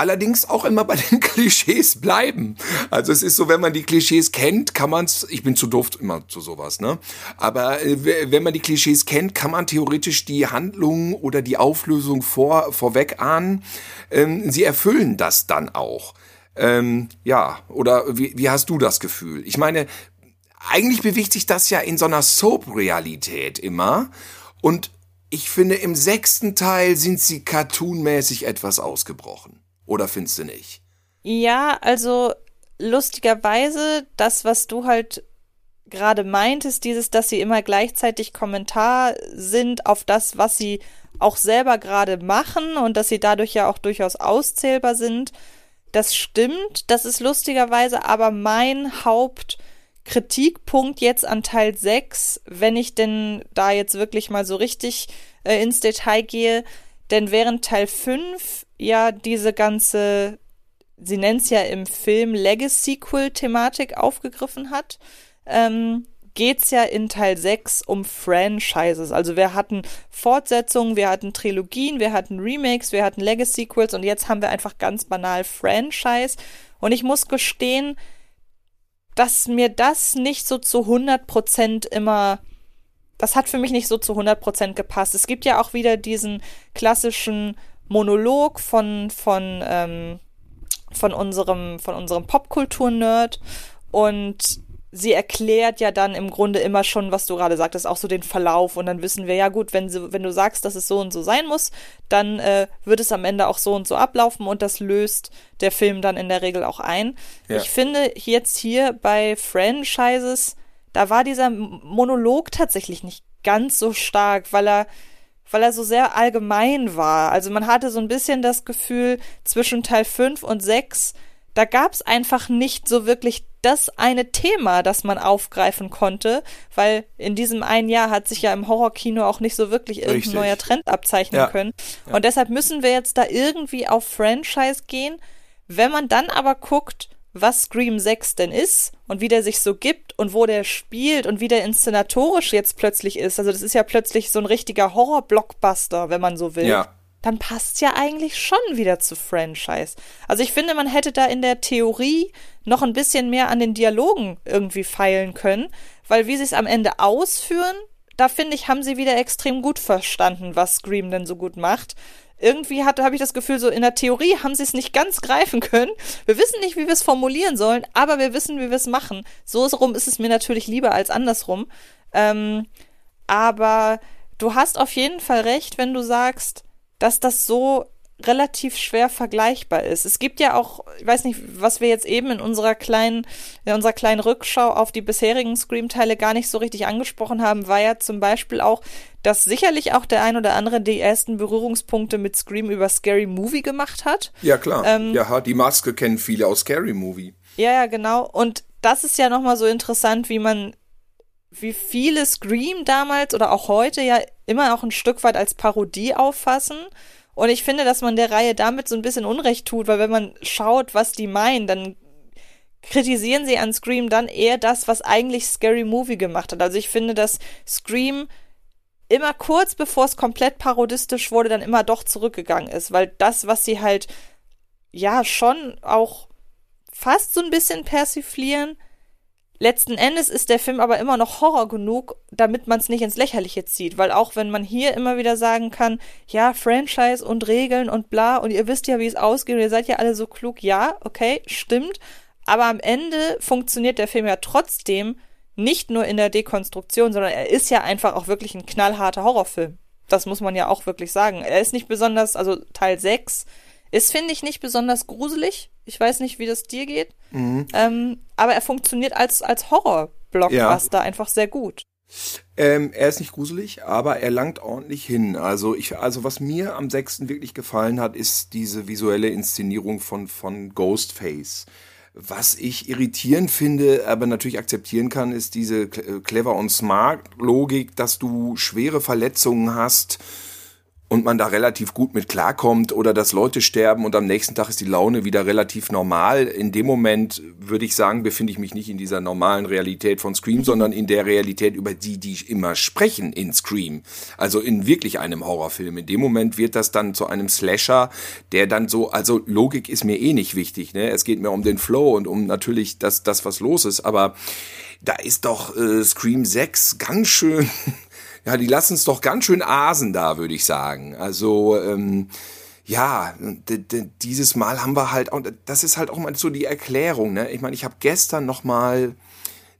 allerdings auch immer bei den Klischees bleiben. Also es ist so, wenn man die Klischees kennt, kann man es, ich bin zu doof immer zu sowas, ne? Aber äh, wenn man die Klischees kennt, kann man theoretisch die Handlung oder die Auflösung vor, vorweg ahnen. Ähm, sie erfüllen das dann auch. Ähm, ja, oder wie, wie hast du das Gefühl? Ich meine, eigentlich bewegt sich das ja in so einer Soap-Realität immer. Und ich finde, im sechsten Teil sind sie cartoonmäßig etwas ausgebrochen. Oder findest du nicht? Ja, also lustigerweise, das, was du halt gerade meintest, dieses, dass sie immer gleichzeitig Kommentar sind auf das, was sie auch selber gerade machen und dass sie dadurch ja auch durchaus auszählbar sind, das stimmt. Das ist lustigerweise aber mein Haupt- Kritikpunkt jetzt an Teil 6, wenn ich denn da jetzt wirklich mal so richtig äh, ins Detail gehe. Denn während Teil 5 ja diese ganze, sie nennt es ja im Film Legacy-Sequel-Thematik aufgegriffen hat, ähm, geht's ja in Teil 6 um Franchises. Also wir hatten Fortsetzungen, wir hatten Trilogien, wir hatten Remakes, wir hatten Legacy-Sequels und jetzt haben wir einfach ganz banal Franchise. Und ich muss gestehen, dass mir das nicht so zu 100% immer, das hat für mich nicht so zu 100% gepasst. Es gibt ja auch wieder diesen klassischen Monolog von, von, ähm, von unserem, von unserem Popkultur-Nerd und sie erklärt ja dann im Grunde immer schon, was du gerade sagtest, auch so den Verlauf und dann wissen wir ja gut, wenn, sie, wenn du sagst, dass es so und so sein muss, dann äh, wird es am Ende auch so und so ablaufen und das löst der Film dann in der Regel auch ein. Ja. Ich finde jetzt hier bei Franchises, da war dieser Monolog tatsächlich nicht ganz so stark, weil er weil er so sehr allgemein war. Also man hatte so ein bisschen das Gefühl, zwischen Teil 5 und 6 da gab es einfach nicht so wirklich das eine Thema, das man aufgreifen konnte, weil in diesem einen Jahr hat sich ja im Horrorkino auch nicht so wirklich irgendein Richtig. neuer Trend abzeichnen ja. können. Ja. Und deshalb müssen wir jetzt da irgendwie auf Franchise gehen. Wenn man dann aber guckt, was Scream 6 denn ist und wie der sich so gibt und wo der spielt und wie der inszenatorisch jetzt plötzlich ist. Also das ist ja plötzlich so ein richtiger Horror-Blockbuster, wenn man so will. Ja dann passt ja eigentlich schon wieder zu Franchise. Also ich finde, man hätte da in der Theorie noch ein bisschen mehr an den Dialogen irgendwie feilen können, weil wie sie es am Ende ausführen, da finde ich, haben sie wieder extrem gut verstanden, was Scream denn so gut macht. Irgendwie habe ich das Gefühl, so in der Theorie haben sie es nicht ganz greifen können. Wir wissen nicht, wie wir es formulieren sollen, aber wir wissen, wie wir es machen. So rum ist es mir natürlich lieber als andersrum. Ähm, aber du hast auf jeden Fall recht, wenn du sagst, dass das so relativ schwer vergleichbar ist. Es gibt ja auch, ich weiß nicht, was wir jetzt eben in unserer kleinen, in unserer kleinen Rückschau auf die bisherigen Scream-Teile gar nicht so richtig angesprochen haben, war ja zum Beispiel auch, dass sicherlich auch der ein oder andere die ersten Berührungspunkte mit Scream über Scary Movie gemacht hat. Ja, klar. Ähm, ja, die Maske kennen viele aus Scary Movie. Ja, ja, genau. Und das ist ja nochmal so interessant, wie man, wie viele Scream damals oder auch heute ja immer auch ein Stück weit als Parodie auffassen. Und ich finde, dass man der Reihe damit so ein bisschen Unrecht tut, weil wenn man schaut, was die meinen, dann kritisieren sie an Scream dann eher das, was eigentlich Scary Movie gemacht hat. Also ich finde, dass Scream immer kurz bevor es komplett parodistisch wurde, dann immer doch zurückgegangen ist, weil das, was sie halt ja schon auch fast so ein bisschen persiflieren, Letzten Endes ist der Film aber immer noch Horror genug, damit man es nicht ins Lächerliche zieht, weil auch wenn man hier immer wieder sagen kann, ja, Franchise und Regeln und bla, und ihr wisst ja, wie es ausgeht, und ihr seid ja alle so klug, ja, okay, stimmt, aber am Ende funktioniert der Film ja trotzdem nicht nur in der Dekonstruktion, sondern er ist ja einfach auch wirklich ein knallharter Horrorfilm. Das muss man ja auch wirklich sagen. Er ist nicht besonders, also Teil 6 ist, finde ich, nicht besonders gruselig. Ich weiß nicht, wie das dir geht. Mhm. Ähm, aber er funktioniert als, als Horror-Blockbuster ja. einfach sehr gut. Ähm, er ist nicht gruselig, aber er langt ordentlich hin. Also ich, also was mir am sechsten wirklich gefallen hat, ist diese visuelle Inszenierung von, von Ghostface. Was ich irritierend finde, aber natürlich akzeptieren kann, ist diese clever und smart Logik, dass du schwere Verletzungen hast und man da relativ gut mit klarkommt oder dass Leute sterben und am nächsten Tag ist die Laune wieder relativ normal. In dem Moment würde ich sagen, befinde ich mich nicht in dieser normalen Realität von Scream, sondern in der Realität, über die die immer sprechen in Scream. Also in wirklich einem Horrorfilm. In dem Moment wird das dann zu einem Slasher, der dann so, also Logik ist mir eh nicht wichtig. Ne? Es geht mir um den Flow und um natürlich das, das was los ist. Aber da ist doch äh, Scream 6 ganz schön ja, die lassen es doch ganz schön asen da, würde ich sagen. Also, ähm, ja, dieses Mal haben wir halt, auch, das ist halt auch mal so die Erklärung, ne? Ich meine, ich habe gestern noch mal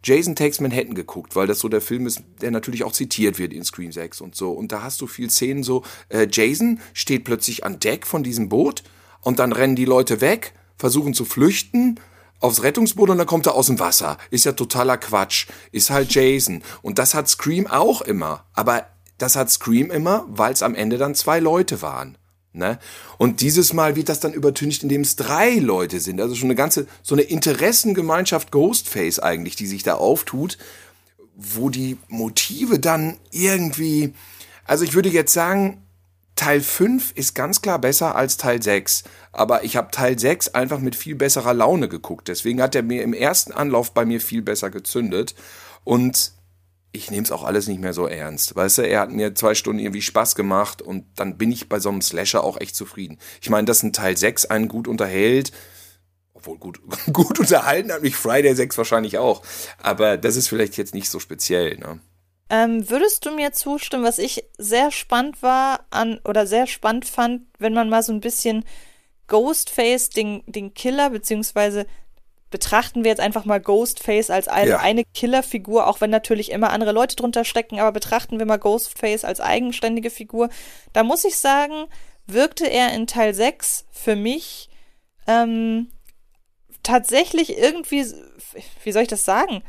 Jason Takes Manhattan geguckt, weil das so der Film ist, der natürlich auch zitiert wird in Scream 6 und so. Und da hast du viel Szenen so, äh, Jason steht plötzlich an Deck von diesem Boot und dann rennen die Leute weg, versuchen zu flüchten aufs Rettungsboot und dann kommt er aus dem Wasser. Ist ja totaler Quatsch. Ist halt Jason. Und das hat Scream auch immer. Aber das hat Scream immer, weil es am Ende dann zwei Leute waren. Ne? Und dieses Mal wird das dann übertüncht, indem es drei Leute sind. Also schon eine ganze, so eine Interessengemeinschaft Ghostface eigentlich, die sich da auftut, wo die Motive dann irgendwie, also ich würde jetzt sagen, Teil 5 ist ganz klar besser als Teil 6. Aber ich habe Teil 6 einfach mit viel besserer Laune geguckt. Deswegen hat er mir im ersten Anlauf bei mir viel besser gezündet. Und ich nehme es auch alles nicht mehr so ernst. Weißt du, er hat mir zwei Stunden irgendwie Spaß gemacht und dann bin ich bei so einem Slasher auch echt zufrieden. Ich meine, dass ein Teil 6 einen gut unterhält, obwohl gut, gut unterhalten hat mich Friday 6 wahrscheinlich auch. Aber das ist vielleicht jetzt nicht so speziell, ne? Ähm, würdest du mir zustimmen, was ich sehr spannend war an oder sehr spannend fand, wenn man mal so ein bisschen Ghostface, den, den Killer, beziehungsweise betrachten wir jetzt einfach mal Ghostface als eine, ja. eine Killerfigur, auch wenn natürlich immer andere Leute drunter stecken, aber betrachten wir mal Ghostface als eigenständige Figur. Da muss ich sagen, wirkte er in Teil 6 für mich ähm, tatsächlich irgendwie, wie soll ich das sagen?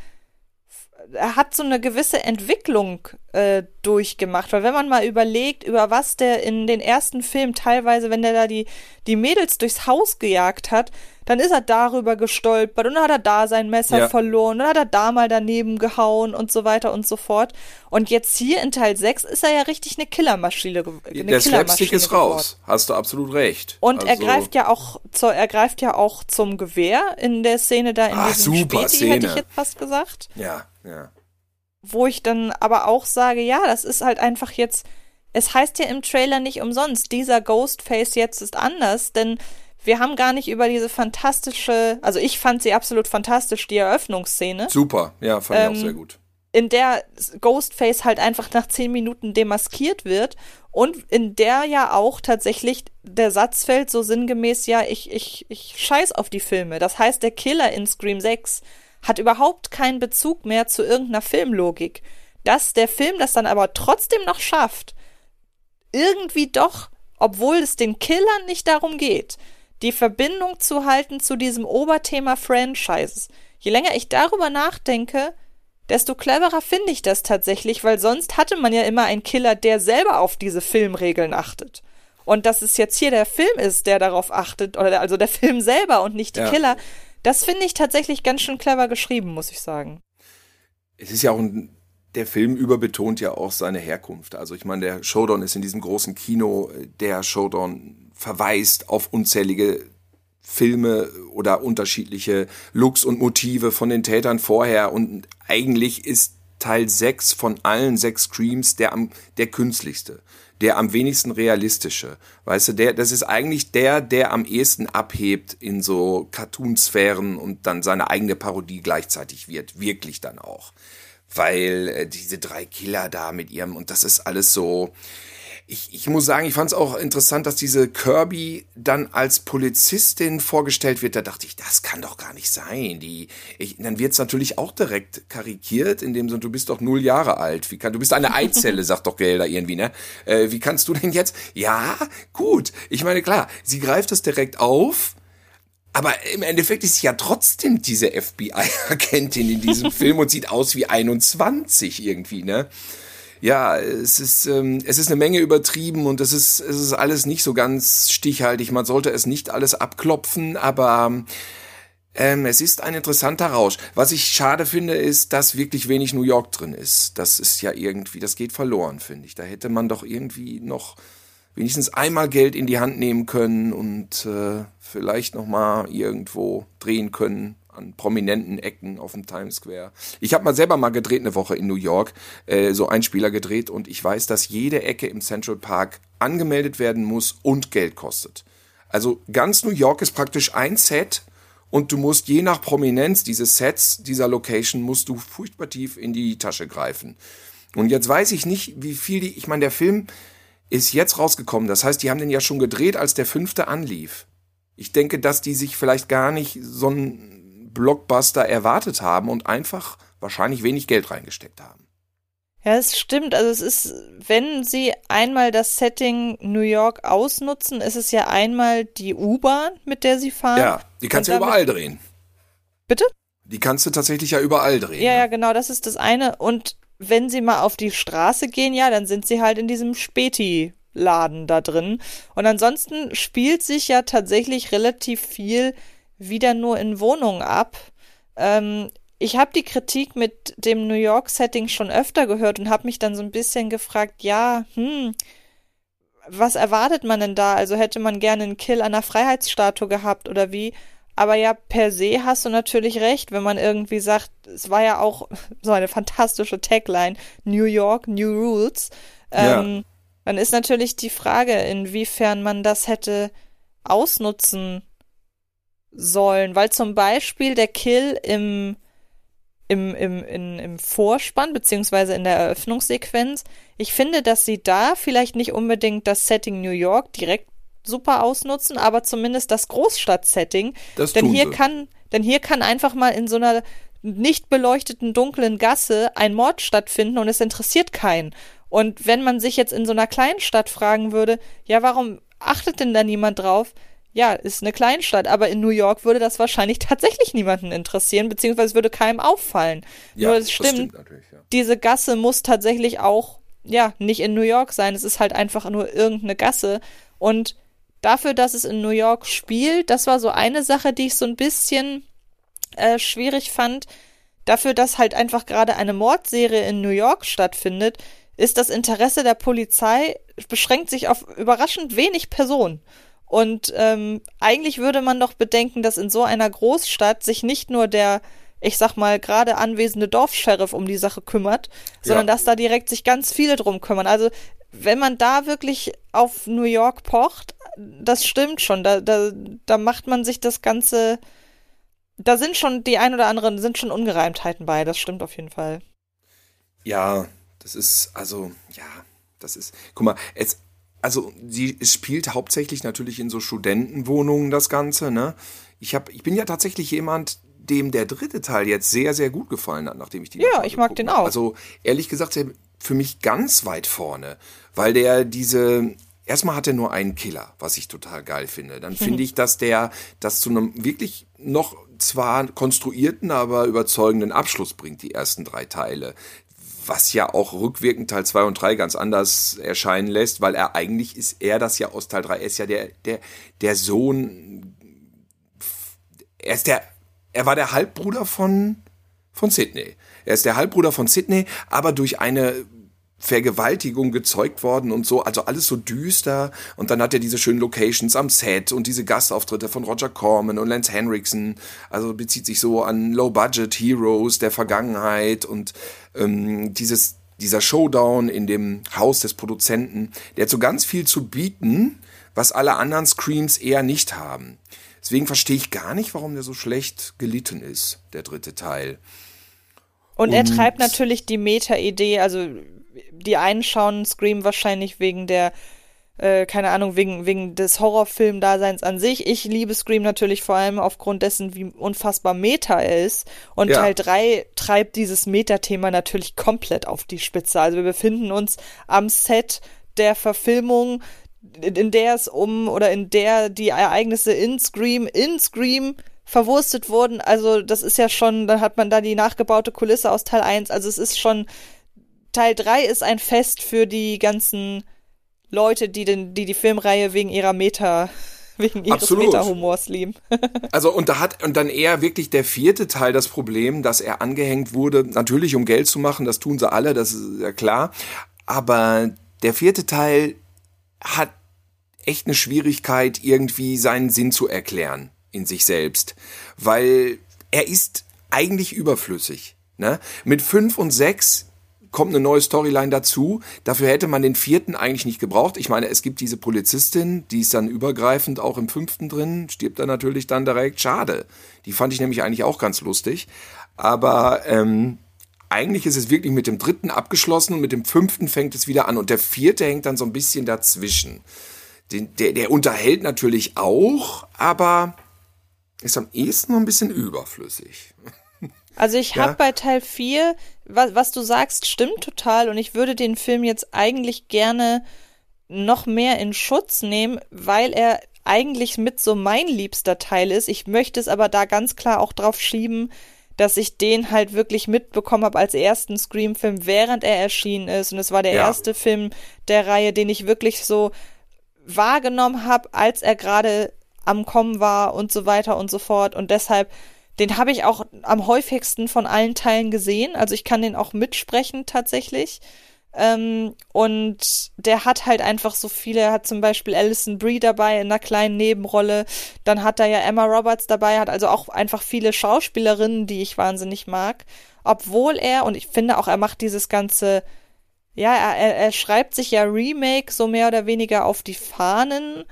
Er hat so eine gewisse Entwicklung äh, durchgemacht, weil wenn man mal überlegt, über was der in den ersten Filmen teilweise, wenn der da die, die Mädels durchs Haus gejagt hat, dann ist er darüber gestolpert und dann hat er da sein Messer ja. verloren, dann hat er da mal daneben gehauen und so weiter und so fort. Und jetzt hier in Teil 6 ist er ja richtig eine Killermaschine. Eine Der Slapstick ist geworden. raus, hast du absolut recht. Und also er greift ja auch zur, er greift ja auch zum Gewehr in der Szene da in Ach, diesem super Späti, Szene. hätte ich jetzt fast gesagt. Ja, ja. Wo ich dann aber auch sage, ja, das ist halt einfach jetzt, es heißt ja im Trailer nicht umsonst, dieser Ghostface jetzt ist anders, denn wir haben gar nicht über diese fantastische, also ich fand sie absolut fantastisch, die Eröffnungsszene. Super, ja, fand ähm, ich auch ähm, sehr gut. In der Ghostface halt einfach nach zehn Minuten demaskiert wird und in der ja auch tatsächlich der Satz fällt so sinngemäß, ja, ich, ich, ich scheiß auf die Filme. Das heißt, der Killer in Scream 6 hat überhaupt keinen Bezug mehr zu irgendeiner Filmlogik. Dass der Film das dann aber trotzdem noch schafft, irgendwie doch obwohl es den Killern nicht darum geht, die Verbindung zu halten zu diesem Oberthema Franchises. Je länger ich darüber nachdenke, desto cleverer finde ich das tatsächlich, weil sonst hatte man ja immer einen Killer, der selber auf diese Filmregeln achtet. Und dass es jetzt hier der Film ist, der darauf achtet, oder also der Film selber und nicht die ja. Killer, das finde ich tatsächlich ganz schön clever geschrieben, muss ich sagen. Es ist ja auch ein, der Film überbetont ja auch seine Herkunft. Also ich meine, der Showdown ist in diesem großen Kino, der Showdown verweist auf unzählige Filme oder unterschiedliche Looks und Motive von den Tätern vorher und eigentlich ist Teil 6 von allen sechs Screams der der künstlichste, der am wenigsten realistische. Weißt du, der das ist eigentlich der, der am ehesten abhebt in so Cartoon-Sphären und dann seine eigene Parodie gleichzeitig wird, wirklich dann auch. Weil äh, diese drei Killer da mit ihrem und das ist alles so ich, ich muss sagen, ich fand es auch interessant, dass diese Kirby dann als Polizistin vorgestellt wird. Da dachte ich, das kann doch gar nicht sein. Die, ich, dann wird es natürlich auch direkt karikiert, in dem Sinne, du bist doch null Jahre alt. Wie kann, du bist eine Eizelle, sagt doch Gelder irgendwie, ne? Äh, wie kannst du denn jetzt? Ja, gut. Ich meine, klar, sie greift das direkt auf. Aber im Endeffekt ist sie ja trotzdem diese FBI-Agentin in diesem Film und sieht aus wie 21 irgendwie, ne? Ja, es ist, ähm, es ist eine Menge übertrieben und es ist, es ist alles nicht so ganz stichhaltig. Man sollte es nicht alles abklopfen, aber ähm, es ist ein interessanter Rausch. Was ich schade finde, ist, dass wirklich wenig New York drin ist. Das ist ja irgendwie, das geht verloren, finde ich. Da hätte man doch irgendwie noch wenigstens einmal Geld in die Hand nehmen können und äh, vielleicht noch mal irgendwo drehen können an prominenten Ecken auf dem Times Square. Ich habe mal selber mal gedreht eine Woche in New York, äh, so Einspieler gedreht und ich weiß, dass jede Ecke im Central Park angemeldet werden muss und Geld kostet. Also ganz New York ist praktisch ein Set und du musst je nach Prominenz dieses Sets, dieser Location, musst du furchtbar tief in die Tasche greifen. Und jetzt weiß ich nicht, wie viel die, ich meine, der Film ist jetzt rausgekommen. Das heißt, die haben den ja schon gedreht, als der fünfte anlief. Ich denke, dass die sich vielleicht gar nicht so ein Blockbuster erwartet haben und einfach wahrscheinlich wenig Geld reingesteckt haben. Ja, es stimmt. Also es ist, wenn sie einmal das Setting New York ausnutzen, ist es ja einmal die U-Bahn, mit der sie fahren. Ja, die kannst du ja überall drehen. Bitte? Die kannst du tatsächlich ja überall drehen. Ja, ne? ja, genau, das ist das eine. Und wenn sie mal auf die Straße gehen, ja, dann sind sie halt in diesem Späti-Laden da drin. Und ansonsten spielt sich ja tatsächlich relativ viel wieder nur in Wohnungen ab. Ähm, ich habe die Kritik mit dem New York-Setting schon öfter gehört und habe mich dann so ein bisschen gefragt, ja, hm, was erwartet man denn da? Also hätte man gerne einen Kill an der Freiheitsstatue gehabt oder wie? Aber ja, per se hast du natürlich recht, wenn man irgendwie sagt, es war ja auch so eine fantastische Tagline, New York, New Rules. Ähm, ja. Dann ist natürlich die Frage, inwiefern man das hätte ausnutzen sollen, weil zum Beispiel der Kill im, im, im, in, im Vorspann beziehungsweise in der Eröffnungssequenz, ich finde, dass sie da vielleicht nicht unbedingt das Setting New York direkt super ausnutzen, aber zumindest das Großstadt-Setting. Denn hier sie. kann, denn hier kann einfach mal in so einer nicht beleuchteten dunklen Gasse ein Mord stattfinden und es interessiert keinen. Und wenn man sich jetzt in so einer kleinen Stadt fragen würde, ja, warum achtet denn da niemand drauf? Ja, ist eine Kleinstadt, aber in New York würde das wahrscheinlich tatsächlich niemanden interessieren, beziehungsweise würde keinem auffallen. Ja, Nur es stimmt, stimmt ja. diese Gasse muss tatsächlich auch, ja, nicht in New York sein. Es ist halt einfach nur irgendeine Gasse. Und dafür, dass es in New York spielt, das war so eine Sache, die ich so ein bisschen äh, schwierig fand. Dafür, dass halt einfach gerade eine Mordserie in New York stattfindet, ist das Interesse der Polizei beschränkt sich auf überraschend wenig Personen. Und ähm, eigentlich würde man doch bedenken, dass in so einer Großstadt sich nicht nur der, ich sag mal, gerade anwesende Dorfsheriff um die Sache kümmert, sondern ja. dass da direkt sich ganz viele drum kümmern. Also wenn man da wirklich auf New York pocht, das stimmt schon. Da, da, da macht man sich das Ganze. Da sind schon die ein oder anderen, sind schon Ungereimtheiten bei, das stimmt auf jeden Fall. Ja, das ist, also, ja, das ist. Guck mal, es, also sie spielt hauptsächlich natürlich in so Studentenwohnungen das Ganze, ne? Ich habe, ich bin ja tatsächlich jemand, dem der dritte Teil jetzt sehr, sehr gut gefallen hat, nachdem ich die. Ja, ich mag den auch. Also ehrlich gesagt, für mich ganz weit vorne, weil der diese erstmal hat er nur einen Killer, was ich total geil finde. Dann finde ich, dass der das zu einem wirklich noch zwar konstruierten, aber überzeugenden Abschluss bringt, die ersten drei Teile. Was ja auch rückwirkend Teil 2 und 3 ganz anders erscheinen lässt, weil er eigentlich ist er das ja aus Teil 3, er ist ja der, der, der Sohn, er ist der, er war der Halbbruder von, von Sidney. Er ist der Halbbruder von Sidney, aber durch eine Vergewaltigung gezeugt worden und so, also alles so düster. Und dann hat er diese schönen Locations am Set und diese Gastauftritte von Roger Corman und Lance Henriksen. Also bezieht sich so an Low-Budget Heroes der Vergangenheit und ähm, dieses dieser Showdown in dem Haus des Produzenten, der hat so ganz viel zu bieten, was alle anderen Screams eher nicht haben. Deswegen verstehe ich gar nicht, warum der so schlecht gelitten ist, der dritte Teil. Und, und er treibt natürlich die Meta-Idee, also die einen schauen Scream wahrscheinlich wegen der, äh, keine Ahnung, wegen, wegen des Horrorfilm-Daseins an sich. Ich liebe Scream natürlich vor allem aufgrund dessen, wie unfassbar Meta er ist. Und ja. Teil 3 treibt dieses Meta-Thema natürlich komplett auf die Spitze. Also wir befinden uns am Set der Verfilmung, in der es um oder in der die Ereignisse in Scream, in Scream verwurstet wurden. Also das ist ja schon, dann hat man da die nachgebaute Kulisse aus Teil 1. Also es ist schon Teil 3 ist ein Fest für die ganzen Leute, die den, die, die Filmreihe wegen ihrer Meta, wegen ihres Meta-Humors lieben. also, und da hat, und dann eher wirklich der vierte Teil das Problem, dass er angehängt wurde, natürlich um Geld zu machen, das tun sie alle, das ist ja klar. Aber der vierte Teil hat echt eine Schwierigkeit, irgendwie seinen Sinn zu erklären in sich selbst. Weil er ist eigentlich überflüssig. Ne? Mit fünf und sechs kommt eine neue Storyline dazu. Dafür hätte man den vierten eigentlich nicht gebraucht. Ich meine, es gibt diese Polizistin, die ist dann übergreifend auch im fünften drin, stirbt dann natürlich dann direkt. Schade. Die fand ich nämlich eigentlich auch ganz lustig. Aber ähm, eigentlich ist es wirklich mit dem dritten abgeschlossen und mit dem fünften fängt es wieder an. Und der vierte hängt dann so ein bisschen dazwischen. Den, der, der unterhält natürlich auch, aber ist am ehesten noch ein bisschen überflüssig. Also ich ja. habe bei Teil 4, was, was du sagst, stimmt total und ich würde den Film jetzt eigentlich gerne noch mehr in Schutz nehmen, weil er eigentlich mit so mein liebster Teil ist. Ich möchte es aber da ganz klar auch drauf schieben, dass ich den halt wirklich mitbekommen habe als ersten Scream-Film, während er erschienen ist. Und es war der ja. erste Film der Reihe, den ich wirklich so wahrgenommen habe, als er gerade am Kommen war und so weiter und so fort. Und deshalb den habe ich auch am häufigsten von allen Teilen gesehen. Also ich kann den auch mitsprechen tatsächlich. Ähm, und der hat halt einfach so viele, er hat zum Beispiel Alison Brie dabei in einer kleinen Nebenrolle, dann hat er ja Emma Roberts dabei, hat also auch einfach viele Schauspielerinnen, die ich wahnsinnig mag. Obwohl er, und ich finde auch, er macht dieses ganze, ja, er, er schreibt sich ja Remake so mehr oder weniger auf die Fahnen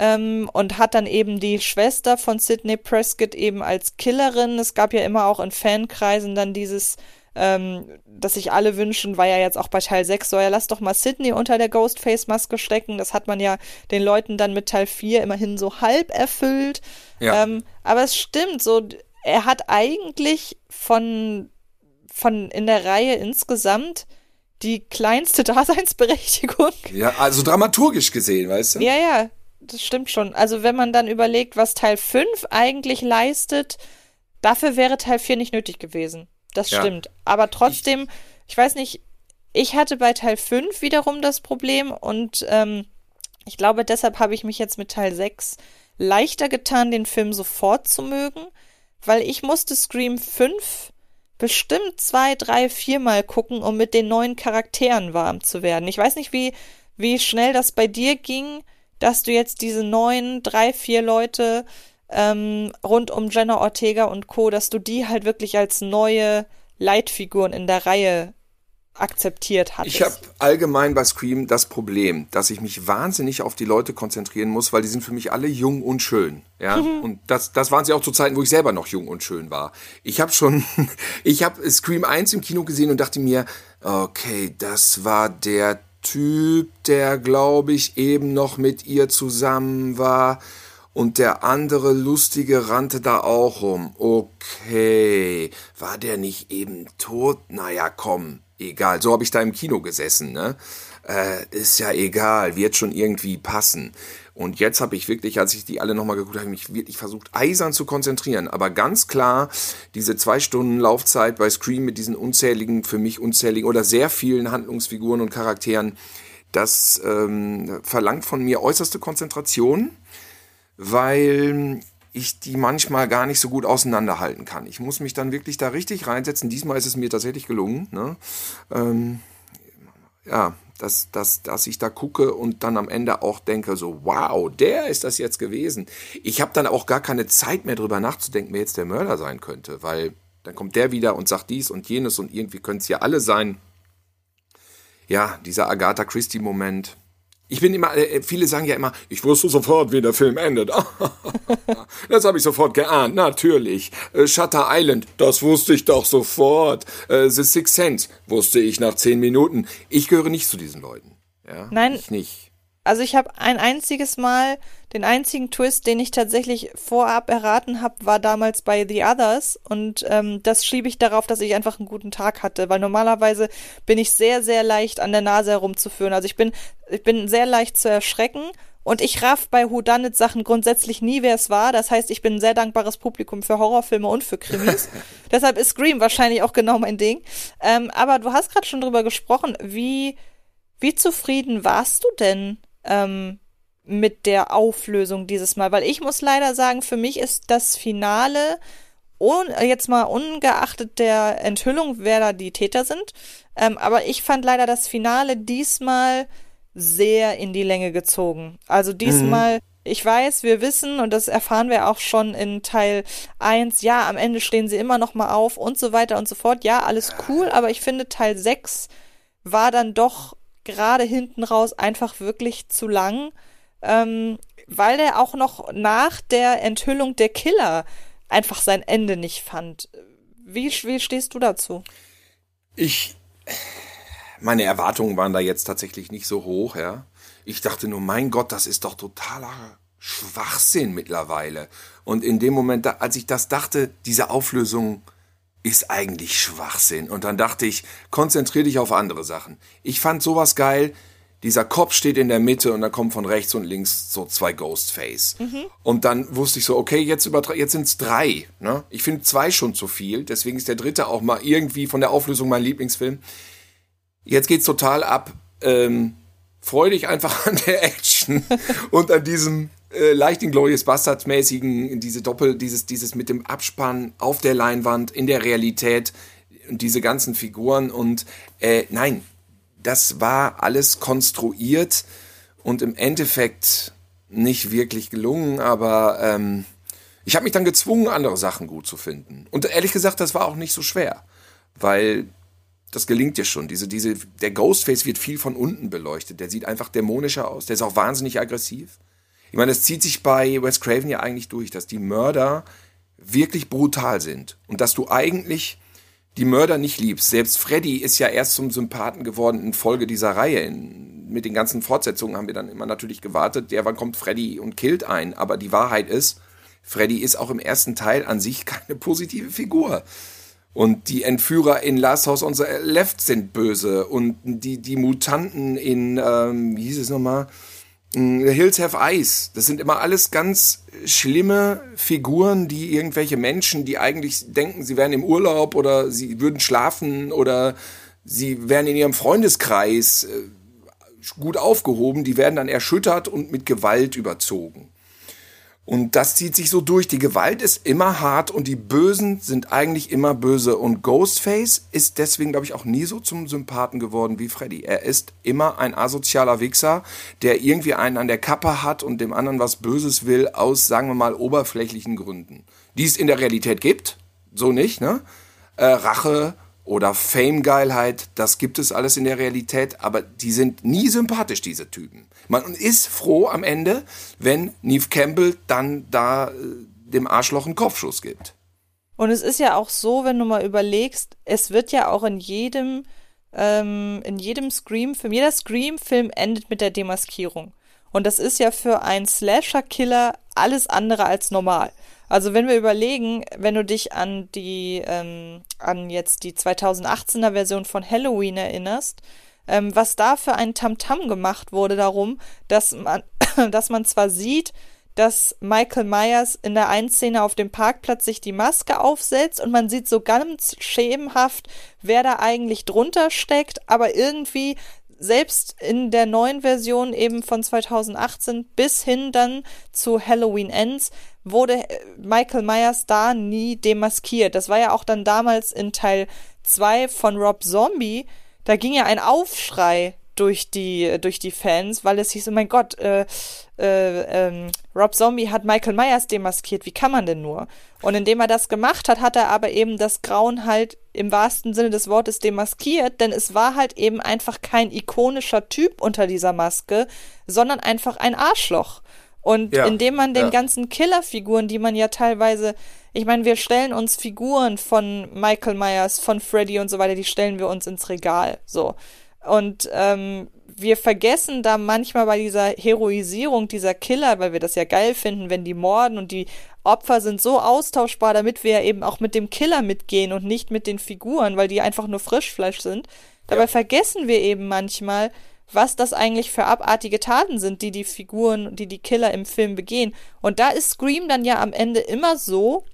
ähm, und hat dann eben die Schwester von Sidney Prescott eben als Killerin. Es gab ja immer auch in Fankreisen dann dieses, ähm, dass sich alle wünschen, war ja jetzt auch bei Teil 6 so, ja, lass doch mal Sidney unter der Ghostface-Maske stecken. Das hat man ja den Leuten dann mit Teil 4 immerhin so halb erfüllt. Ja. Ähm, aber es stimmt, so, er hat eigentlich von, von in der Reihe insgesamt die kleinste Daseinsberechtigung. Ja, also dramaturgisch gesehen, weißt du? Ja, ja das stimmt schon. Also wenn man dann überlegt, was Teil 5 eigentlich leistet, dafür wäre Teil 4 nicht nötig gewesen. Das ja. stimmt. Aber trotzdem, ich, ich, weiß nicht, ich hatte bei Teil 5 wiederum das Problem und ähm, ich glaube, deshalb habe ich mich jetzt mit Teil 6 leichter getan, den Film sofort zu mögen, weil ich musste Scream 5 bestimmt zwei, drei, viermal gucken, um mit den neuen Charakteren warm zu werden. Ich weiß nicht, wie, wie schnell das bei dir ging dass du jetzt diese neuen drei, vier Leute ähm, rund um Jenna Ortega und Co., dass du die halt wirklich als neue Leitfiguren in der Reihe akzeptiert hattest. Ich habe allgemein bei Scream das Problem, dass ich mich wahnsinnig auf die Leute konzentrieren muss, weil die sind für mich alle jung und schön. Ja, mhm. und das, das waren sie auch zu Zeiten, wo ich selber noch jung und schön war. Ich habe schon, ich habe Scream 1 im Kino gesehen und dachte mir, okay, das war der Typ, der, glaube ich, eben noch mit ihr zusammen war. Und der andere Lustige rannte da auch rum. Okay, war der nicht eben tot? Naja, komm, egal. So habe ich da im Kino gesessen, ne? Äh, ist ja egal, wird schon irgendwie passen. Und jetzt habe ich wirklich, als ich die alle nochmal geguckt habe, mich wirklich versucht, eisern zu konzentrieren. Aber ganz klar, diese zwei Stunden Laufzeit bei Scream mit diesen unzähligen, für mich unzähligen oder sehr vielen Handlungsfiguren und Charakteren, das ähm, verlangt von mir äußerste Konzentration, weil ich die manchmal gar nicht so gut auseinanderhalten kann. Ich muss mich dann wirklich da richtig reinsetzen. Diesmal ist es mir tatsächlich gelungen. Ne? Ähm, ja, dass, dass, dass ich da gucke und dann am Ende auch denke, so, wow, der ist das jetzt gewesen. Ich habe dann auch gar keine Zeit mehr drüber nachzudenken, wer jetzt der Mörder sein könnte, weil dann kommt der wieder und sagt dies und jenes und irgendwie können es ja alle sein. Ja, dieser Agatha Christie-Moment, ich bin immer, äh, viele sagen ja immer, ich wusste sofort, wie der Film endet. das habe ich sofort geahnt, natürlich. Äh, Shutter Island, das wusste ich doch sofort. Äh, The Sixth Sense wusste ich nach zehn Minuten. Ich gehöre nicht zu diesen Leuten. Ja, Nein. Ich nicht. Also ich habe ein einziges Mal, den einzigen Twist, den ich tatsächlich vorab erraten habe, war damals bei The Others und ähm, das schiebe ich darauf, dass ich einfach einen guten Tag hatte, weil normalerweise bin ich sehr, sehr leicht an der Nase herumzuführen. Also ich bin, ich bin sehr leicht zu erschrecken und ich raff bei Whodunit Sachen grundsätzlich nie, wer es war. Das heißt, ich bin ein sehr dankbares Publikum für Horrorfilme und für Krimis. Deshalb ist Scream wahrscheinlich auch genau mein Ding. Ähm, aber du hast gerade schon drüber gesprochen, wie, wie zufrieden warst du denn ähm, mit der Auflösung dieses Mal, weil ich muss leider sagen, für mich ist das Finale un, jetzt mal ungeachtet der Enthüllung, wer da die Täter sind, ähm, aber ich fand leider das Finale diesmal sehr in die Länge gezogen. Also diesmal mhm. Ich weiß, wir wissen, und das erfahren wir auch schon in Teil 1, ja, am Ende stehen sie immer noch mal auf und so weiter und so fort. Ja, alles cool, aber ich finde, Teil 6 war dann doch gerade hinten raus einfach wirklich zu lang, ähm, weil er auch noch nach der Enthüllung der Killer einfach sein Ende nicht fand. Wie, wie stehst du dazu? Ich, meine Erwartungen waren da jetzt tatsächlich nicht so hoch, ja. Ich dachte nur, mein Gott, das ist doch totaler Schwachsinn mittlerweile. Und in dem Moment, als ich das dachte, diese Auflösung ist eigentlich Schwachsinn. Und dann dachte ich, konzentrier dich auf andere Sachen. Ich fand sowas geil. Dieser Kopf steht in der Mitte und dann kommen von rechts und links so zwei Ghostface. Mhm. Und dann wusste ich so, okay, jetzt, jetzt sind es drei. Ne? Ich finde zwei schon zu viel, deswegen ist der dritte auch mal irgendwie von der Auflösung mein Lieblingsfilm. Jetzt geht's total ab. Ähm, freu dich einfach an der Action und an diesem äh, leicht Glorious Bastards mäßigen, diese Doppel, dieses, dieses mit dem Abspann auf der Leinwand, in der Realität und diese ganzen Figuren und äh, nein, das war alles konstruiert und im Endeffekt nicht wirklich gelungen, aber ähm, ich habe mich dann gezwungen, andere Sachen gut zu finden. Und ehrlich gesagt, das war auch nicht so schwer, weil das gelingt dir schon. Diese, diese, der Ghostface wird viel von unten beleuchtet. Der sieht einfach dämonischer aus. Der ist auch wahnsinnig aggressiv. Ich meine, es zieht sich bei Wes Craven ja eigentlich durch, dass die Mörder wirklich brutal sind und dass du eigentlich die Mörder nicht liebst. Selbst Freddy ist ja erst zum Sympathen geworden in Folge dieser Reihe. In, mit den ganzen Fortsetzungen haben wir dann immer natürlich gewartet, der wann kommt Freddy und killt ein. Aber die Wahrheit ist, Freddy ist auch im ersten Teil an sich keine positive Figur. Und die Entführer in Last House on the Left sind böse. Und die, die Mutanten in, ähm, wie hieß es nochmal? Mm, The Hills Have Eyes. Das sind immer alles ganz schlimme Figuren, die irgendwelche Menschen, die eigentlich denken, sie wären im Urlaub oder sie würden schlafen oder sie wären in ihrem Freundeskreis äh, gut aufgehoben, die werden dann erschüttert und mit Gewalt überzogen. Und das zieht sich so durch. Die Gewalt ist immer hart und die Bösen sind eigentlich immer böse. Und Ghostface ist deswegen, glaube ich, auch nie so zum Sympathen geworden wie Freddy. Er ist immer ein asozialer Wichser, der irgendwie einen an der Kappe hat und dem anderen was Böses will, aus, sagen wir mal, oberflächlichen Gründen. Die es in der Realität gibt, so nicht, ne? Äh, Rache, oder Fame-Geilheit, das gibt es alles in der Realität, aber die sind nie sympathisch, diese Typen. Man ist froh am Ende, wenn Neve Campbell dann da äh, dem Arschloch einen Kopfschuss gibt. Und es ist ja auch so, wenn du mal überlegst, es wird ja auch in jedem, ähm, in jedem Scream-Film, jeder Scream-Film endet mit der Demaskierung. Und das ist ja für einen Slasher-Killer alles andere als normal. Also wenn wir überlegen, wenn du dich an die, ähm, an jetzt die 2018er Version von Halloween erinnerst, ähm, was da für ein Tamtam gemacht wurde darum, dass man, dass man zwar sieht, dass Michael Myers in der einen Szene auf dem Parkplatz sich die Maske aufsetzt und man sieht so ganz schemenhaft, wer da eigentlich drunter steckt, aber irgendwie selbst in der neuen Version eben von 2018 bis hin dann zu Halloween Ends wurde äh, Michael Myers da nie demaskiert. Das war ja auch dann damals in Teil 2 von Rob Zombie. Da ging ja ein Aufschrei durch die, durch die Fans, weil es hieß, oh mein Gott, äh, äh, ähm, Rob Zombie hat Michael Myers demaskiert, wie kann man denn nur? Und indem er das gemacht hat, hat er aber eben das Grauen halt im wahrsten Sinne des Wortes demaskiert, denn es war halt eben einfach kein ikonischer Typ unter dieser Maske, sondern einfach ein Arschloch. Und ja, indem man den ja. ganzen Killerfiguren, die man ja teilweise, ich meine, wir stellen uns Figuren von Michael Myers, von Freddy und so weiter, die stellen wir uns ins Regal. So. Und ähm, wir vergessen da manchmal bei dieser Heroisierung dieser Killer, weil wir das ja geil finden, wenn die morden und die Opfer sind so austauschbar, damit wir eben auch mit dem Killer mitgehen und nicht mit den Figuren, weil die einfach nur Frischfleisch sind. Dabei ja. vergessen wir eben manchmal, was das eigentlich für abartige Taten sind, die die Figuren, die die Killer im Film begehen. Und da ist Scream dann ja am Ende immer so,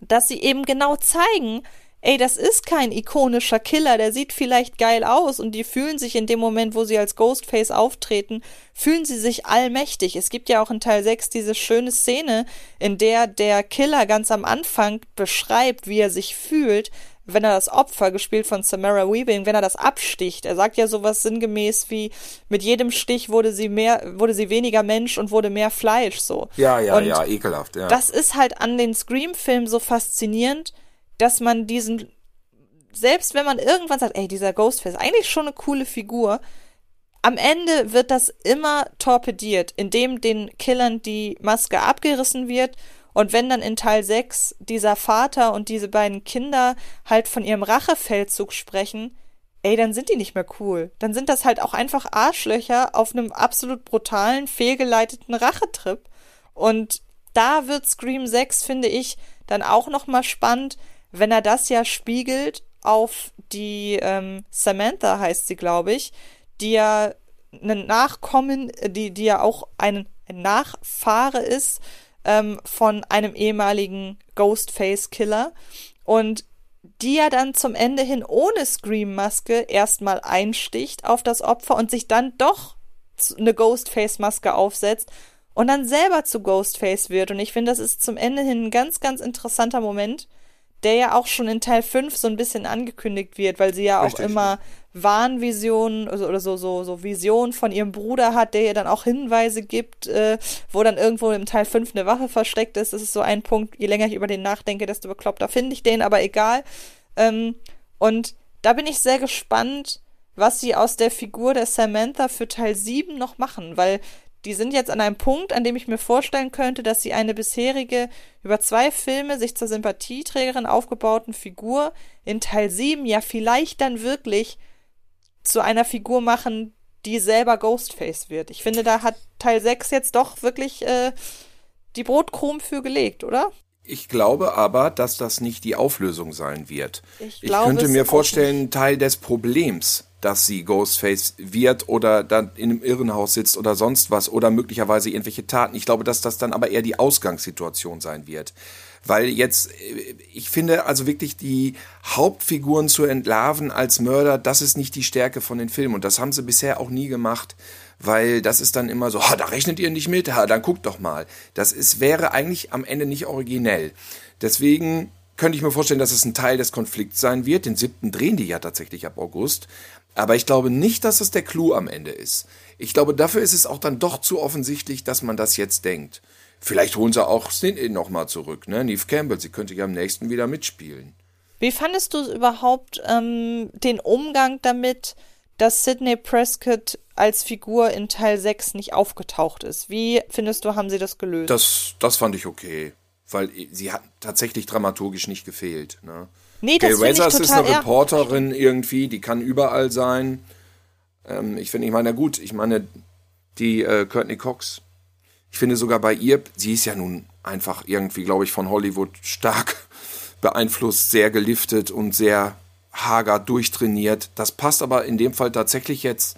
dass sie eben genau zeigen, ey, das ist kein ikonischer Killer, der sieht vielleicht geil aus und die fühlen sich in dem Moment, wo sie als Ghostface auftreten, fühlen sie sich allmächtig. Es gibt ja auch in Teil 6 diese schöne Szene, in der der Killer ganz am Anfang beschreibt, wie er sich fühlt, wenn er das Opfer, gespielt von Samara Weaving, wenn er das absticht. Er sagt ja sowas sinngemäß wie, mit jedem Stich wurde sie mehr, wurde sie weniger Mensch und wurde mehr Fleisch, so. Ja, ja, und ja, ekelhaft, ja. Das ist halt an den Scream-Filmen so faszinierend, dass man diesen, selbst wenn man irgendwann sagt, ey, dieser Ghostface, eigentlich schon eine coole Figur, am Ende wird das immer torpediert, indem den Killern die Maske abgerissen wird und wenn dann in Teil 6 dieser Vater und diese beiden Kinder halt von ihrem Rachefeldzug sprechen, ey, dann sind die nicht mehr cool. Dann sind das halt auch einfach Arschlöcher auf einem absolut brutalen, fehlgeleiteten Rachetrip. Und da wird Scream 6, finde ich, dann auch nochmal spannend, wenn er das ja spiegelt auf die ähm, Samantha heißt sie, glaube ich, die ja ein Nachkommen, die, die ja auch ein, ein Nachfahre ist ähm, von einem ehemaligen Ghostface-Killer und die ja dann zum Ende hin ohne Scream-Maske erstmal einsticht auf das Opfer und sich dann doch eine Ghostface-Maske aufsetzt und dann selber zu Ghostface wird. Und ich finde, das ist zum Ende hin ein ganz, ganz interessanter Moment, der ja auch schon in Teil 5 so ein bisschen angekündigt wird, weil sie ja Richtig. auch immer Wahnvisionen also, oder so, so, so Visionen von ihrem Bruder hat, der ihr dann auch Hinweise gibt, äh, wo dann irgendwo im Teil 5 eine Waffe versteckt ist. Das ist so ein Punkt, je länger ich über den nachdenke, desto bekloppter finde ich den, aber egal. Ähm, und da bin ich sehr gespannt, was sie aus der Figur der Samantha für Teil 7 noch machen, weil die sind jetzt an einem Punkt, an dem ich mir vorstellen könnte, dass sie eine bisherige, über zwei Filme sich zur Sympathieträgerin aufgebauten Figur in Teil 7 ja vielleicht dann wirklich zu einer Figur machen, die selber Ghostface wird. Ich finde, da hat Teil 6 jetzt doch wirklich äh, die Brotkrumen für gelegt, oder? Ich glaube aber, dass das nicht die Auflösung sein wird. Ich, ich könnte mir vorstellen, Teil des Problems dass sie Ghostface wird oder dann in einem Irrenhaus sitzt oder sonst was oder möglicherweise irgendwelche Taten. Ich glaube, dass das dann aber eher die Ausgangssituation sein wird. Weil jetzt, äh, ich finde also wirklich die Hauptfiguren zu entlarven als Mörder, das ist nicht die Stärke von den Filmen und das haben sie bisher auch nie gemacht weil das ist dann immer so, ha, da rechnet ihr nicht mit, ha, dann guckt doch mal. Das ist, wäre eigentlich am Ende nicht originell. Deswegen könnte ich mir vorstellen, dass es ein Teil des Konflikts sein wird. Den siebten drehen die ja tatsächlich ab August. Aber ich glaube nicht, dass es der Clou am Ende ist. Ich glaube, dafür ist es auch dann doch zu offensichtlich, dass man das jetzt denkt. Vielleicht holen sie auch Snin nochmal zurück, ne? Neve Campbell, sie könnte ja am nächsten wieder mitspielen. Wie fandest du überhaupt ähm, den Umgang damit, dass Sidney Prescott als Figur in Teil 6 nicht aufgetaucht ist? Wie findest du, haben sie das gelöst? Das, das fand ich okay, weil sie hat tatsächlich dramaturgisch nicht gefehlt. Ne? Nee, das Gail Weathers ist eine Reporterin irgendwie, die kann überall sein. Ähm, ich finde, ich meine, gut, ich meine, die äh, Courtney Cox, ich finde sogar bei ihr, sie ist ja nun einfach irgendwie, glaube ich, von Hollywood stark beeinflusst, sehr geliftet und sehr hager durchtrainiert. Das passt aber in dem Fall tatsächlich jetzt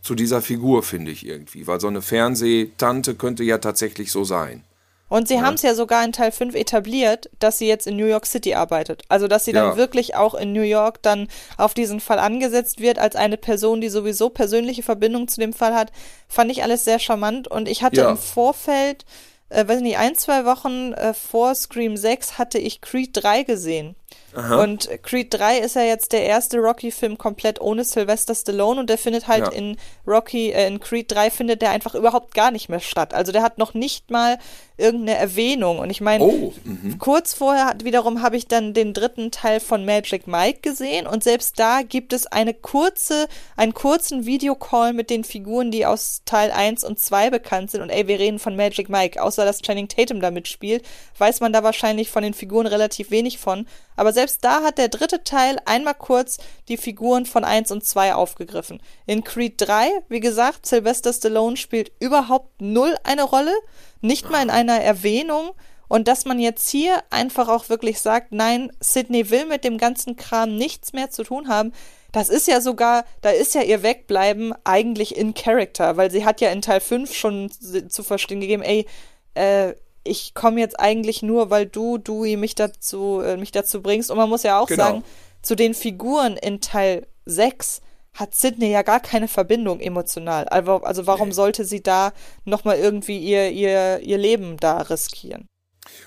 zu dieser Figur, finde ich irgendwie, weil so eine Fernsehtante könnte ja tatsächlich so sein. Und sie ja. haben es ja sogar in Teil 5 etabliert, dass sie jetzt in New York City arbeitet. Also, dass sie dann wirklich auch in New York dann auf diesen Fall angesetzt wird, als eine Person, die sowieso persönliche Verbindung zu dem Fall hat. Fand ich alles sehr charmant. Und ich hatte ja. im Vorfeld, äh, weiß nicht, ein, zwei Wochen äh, vor Scream 6 hatte ich Creed 3 gesehen. Aha. Und Creed 3 ist ja jetzt der erste Rocky-Film komplett ohne Sylvester Stallone und der findet halt ja. in Rocky, äh, in Creed 3 findet der einfach überhaupt gar nicht mehr statt. Also der hat noch nicht mal irgendeine Erwähnung. Und ich meine, oh, mhm. kurz vorher hat, wiederum habe ich dann den dritten Teil von Magic Mike gesehen und selbst da gibt es eine kurze, einen kurzen Videocall mit den Figuren, die aus Teil 1 und 2 bekannt sind. Und ey, wir reden von Magic Mike. Außer dass Channing Tatum da mitspielt, weiß man da wahrscheinlich von den Figuren relativ wenig von. Aber selbst da hat der dritte Teil einmal kurz die Figuren von 1 und 2 aufgegriffen. In Creed 3, wie gesagt, Sylvester Stallone spielt überhaupt null eine Rolle nicht mal in einer Erwähnung. Und dass man jetzt hier einfach auch wirklich sagt, nein, Sydney will mit dem ganzen Kram nichts mehr zu tun haben. Das ist ja sogar, da ist ja ihr Wegbleiben eigentlich in Character, weil sie hat ja in Teil 5 schon zu verstehen gegeben, ey, äh, ich komme jetzt eigentlich nur, weil du, Dewey, mich dazu, äh, mich dazu bringst. Und man muss ja auch genau. sagen, zu den Figuren in Teil 6 hat Sydney ja gar keine Verbindung emotional. Also, also warum nee. sollte sie da nochmal irgendwie ihr, ihr, ihr Leben da riskieren?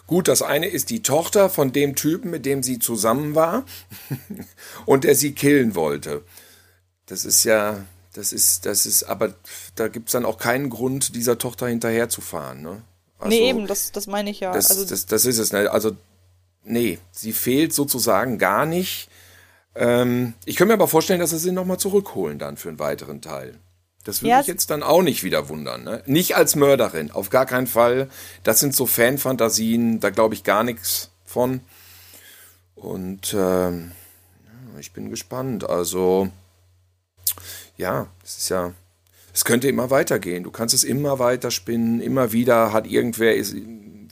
Gut, das eine ist die Tochter von dem Typen, mit dem sie zusammen war und der sie killen wollte. Das ist ja, das ist, das ist, aber da gibt es dann auch keinen Grund, dieser Tochter hinterherzufahren. Ne? Also, nee, eben, das, das meine ich ja. Das, also, das, das ist es. Ne? Also, nee, sie fehlt sozusagen gar nicht. Ähm, ich könnte mir aber vorstellen, dass sie sie nochmal zurückholen dann für einen weiteren Teil. Das würde ja, mich jetzt dann auch nicht wieder wundern. Ne? Nicht als Mörderin, auf gar keinen Fall. Das sind so Fanfantasien, da glaube ich gar nichts von. Und ähm, ich bin gespannt. Also, ja, es ist ja, es könnte immer weitergehen. Du kannst es immer weiter spinnen. Immer wieder hat irgendwer, ist,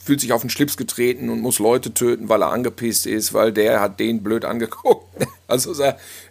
fühlt sich auf den Schlips getreten und muss Leute töten, weil er angepisst ist, weil der hat den blöd angeguckt. Also ist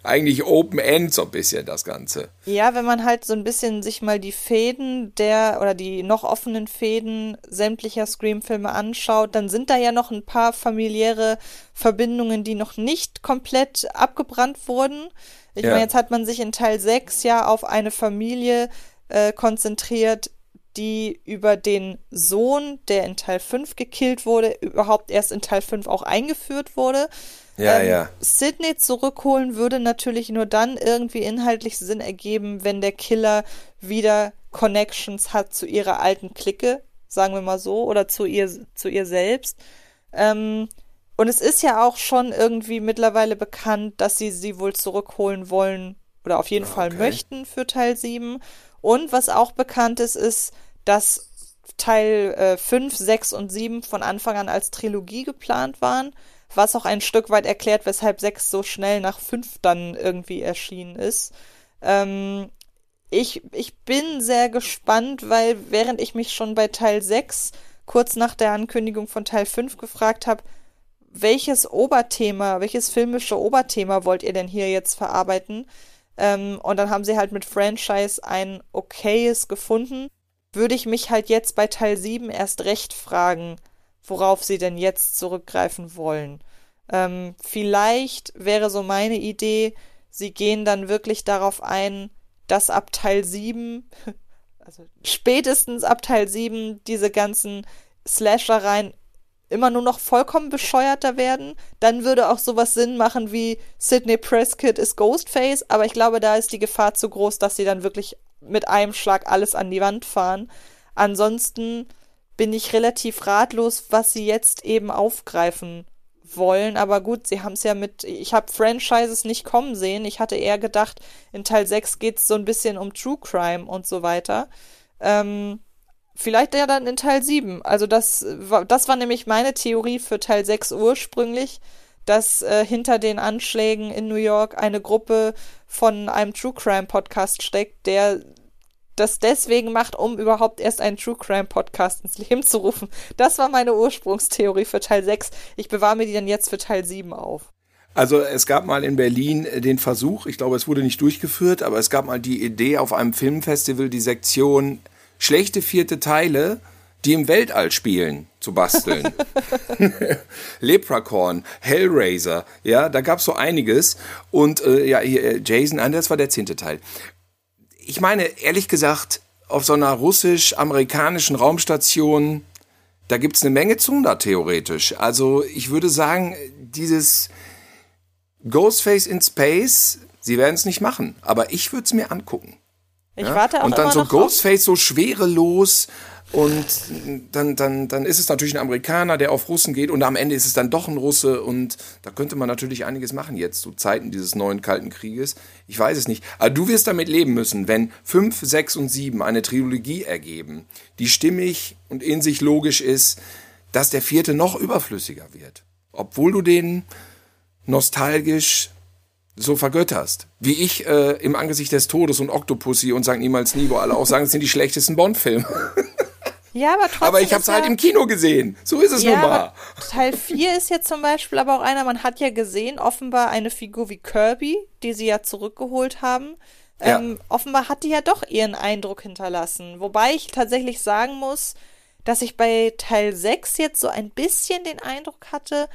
eigentlich Open End so ein bisschen das Ganze. Ja, wenn man halt so ein bisschen sich mal die Fäden der oder die noch offenen Fäden sämtlicher Scream-Filme anschaut, dann sind da ja noch ein paar familiäre Verbindungen, die noch nicht komplett abgebrannt wurden. Ich ja. meine, jetzt hat man sich in Teil 6 ja auf eine Familie äh, konzentriert, die über den Sohn, der in Teil 5 gekillt wurde, überhaupt erst in Teil 5 auch eingeführt wurde. Ja, ähm, ja. Sydney zurückholen würde natürlich nur dann irgendwie inhaltlich Sinn ergeben, wenn der Killer wieder Connections hat zu ihrer alten Clique, sagen wir mal so, oder zu ihr, zu ihr selbst. Ähm, und es ist ja auch schon irgendwie mittlerweile bekannt, dass sie sie wohl zurückholen wollen oder auf jeden okay. Fall möchten für Teil 7. Und was auch bekannt ist, ist, dass Teil äh, 5, 6 und 7 von Anfang an als Trilogie geplant waren, was auch ein Stück weit erklärt, weshalb 6 so schnell nach 5 dann irgendwie erschienen ist. Ähm, ich, ich bin sehr gespannt, weil während ich mich schon bei Teil 6 kurz nach der Ankündigung von Teil 5 gefragt habe, welches Oberthema, welches filmische Oberthema wollt ihr denn hier jetzt verarbeiten? Ähm, und dann haben sie halt mit Franchise ein okayes gefunden. Würde ich mich halt jetzt bei Teil 7 erst recht fragen, worauf sie denn jetzt zurückgreifen wollen. Ähm, vielleicht wäre so meine Idee, sie gehen dann wirklich darauf ein, dass ab Teil 7, also spätestens ab Teil 7, diese ganzen Slashereien immer nur noch vollkommen bescheuerter werden, dann würde auch sowas Sinn machen wie Sidney Prescott ist Ghostface, aber ich glaube, da ist die Gefahr zu groß, dass sie dann wirklich mit einem Schlag alles an die Wand fahren. Ansonsten bin ich relativ ratlos, was sie jetzt eben aufgreifen wollen, aber gut, sie haben es ja mit, ich habe Franchises nicht kommen sehen. Ich hatte eher gedacht, in Teil 6 geht es so ein bisschen um True Crime und so weiter. Ähm, Vielleicht ja dann in Teil 7. Also das, das war nämlich meine Theorie für Teil 6 ursprünglich, dass äh, hinter den Anschlägen in New York eine Gruppe von einem True Crime Podcast steckt, der das deswegen macht, um überhaupt erst einen True Crime Podcast ins Leben zu rufen. Das war meine Ursprungstheorie für Teil 6. Ich bewahre mir die dann jetzt für Teil 7 auf. Also es gab mal in Berlin äh, den Versuch, ich glaube, es wurde nicht durchgeführt, aber es gab mal die Idee auf einem Filmfestival die Sektion schlechte vierte Teile, die im Weltall spielen, zu basteln. Leprechaun, Hellraiser, ja, da gab's so einiges. Und äh, ja, hier, äh, Jason, das war der zehnte Teil. Ich meine, ehrlich gesagt, auf so einer russisch-amerikanischen Raumstation, da gibt's eine Menge Zunder theoretisch. Also ich würde sagen, dieses Ghostface in Space, sie werden es nicht machen, aber ich würde es mir angucken. Ich ja? warte auch Und dann so Ghostface so schwerelos und dann, dann, dann ist es natürlich ein Amerikaner, der auf Russen geht und am Ende ist es dann doch ein Russe und da könnte man natürlich einiges machen jetzt zu Zeiten dieses neuen Kalten Krieges. Ich weiß es nicht. Aber du wirst damit leben müssen, wenn 5, 6 und 7 eine Trilogie ergeben, die stimmig und in sich logisch ist, dass der vierte noch überflüssiger wird. Obwohl du den nostalgisch so vergötterst. Wie ich äh, im Angesicht des Todes und Octopussy und St. Niemals Nie, wo alle auch sagen, es sind die schlechtesten Bond-Filme. Ja, aber trotzdem. Aber ich habe es halt im Kino gesehen. So ist es ja, nun mal. Teil 4 ist jetzt zum Beispiel aber auch einer, man hat ja gesehen, offenbar eine Figur wie Kirby, die sie ja zurückgeholt haben. Ja. Ähm, offenbar hat die ja doch ihren Eindruck hinterlassen. Wobei ich tatsächlich sagen muss, dass ich bei Teil 6 jetzt so ein bisschen den Eindruck hatte,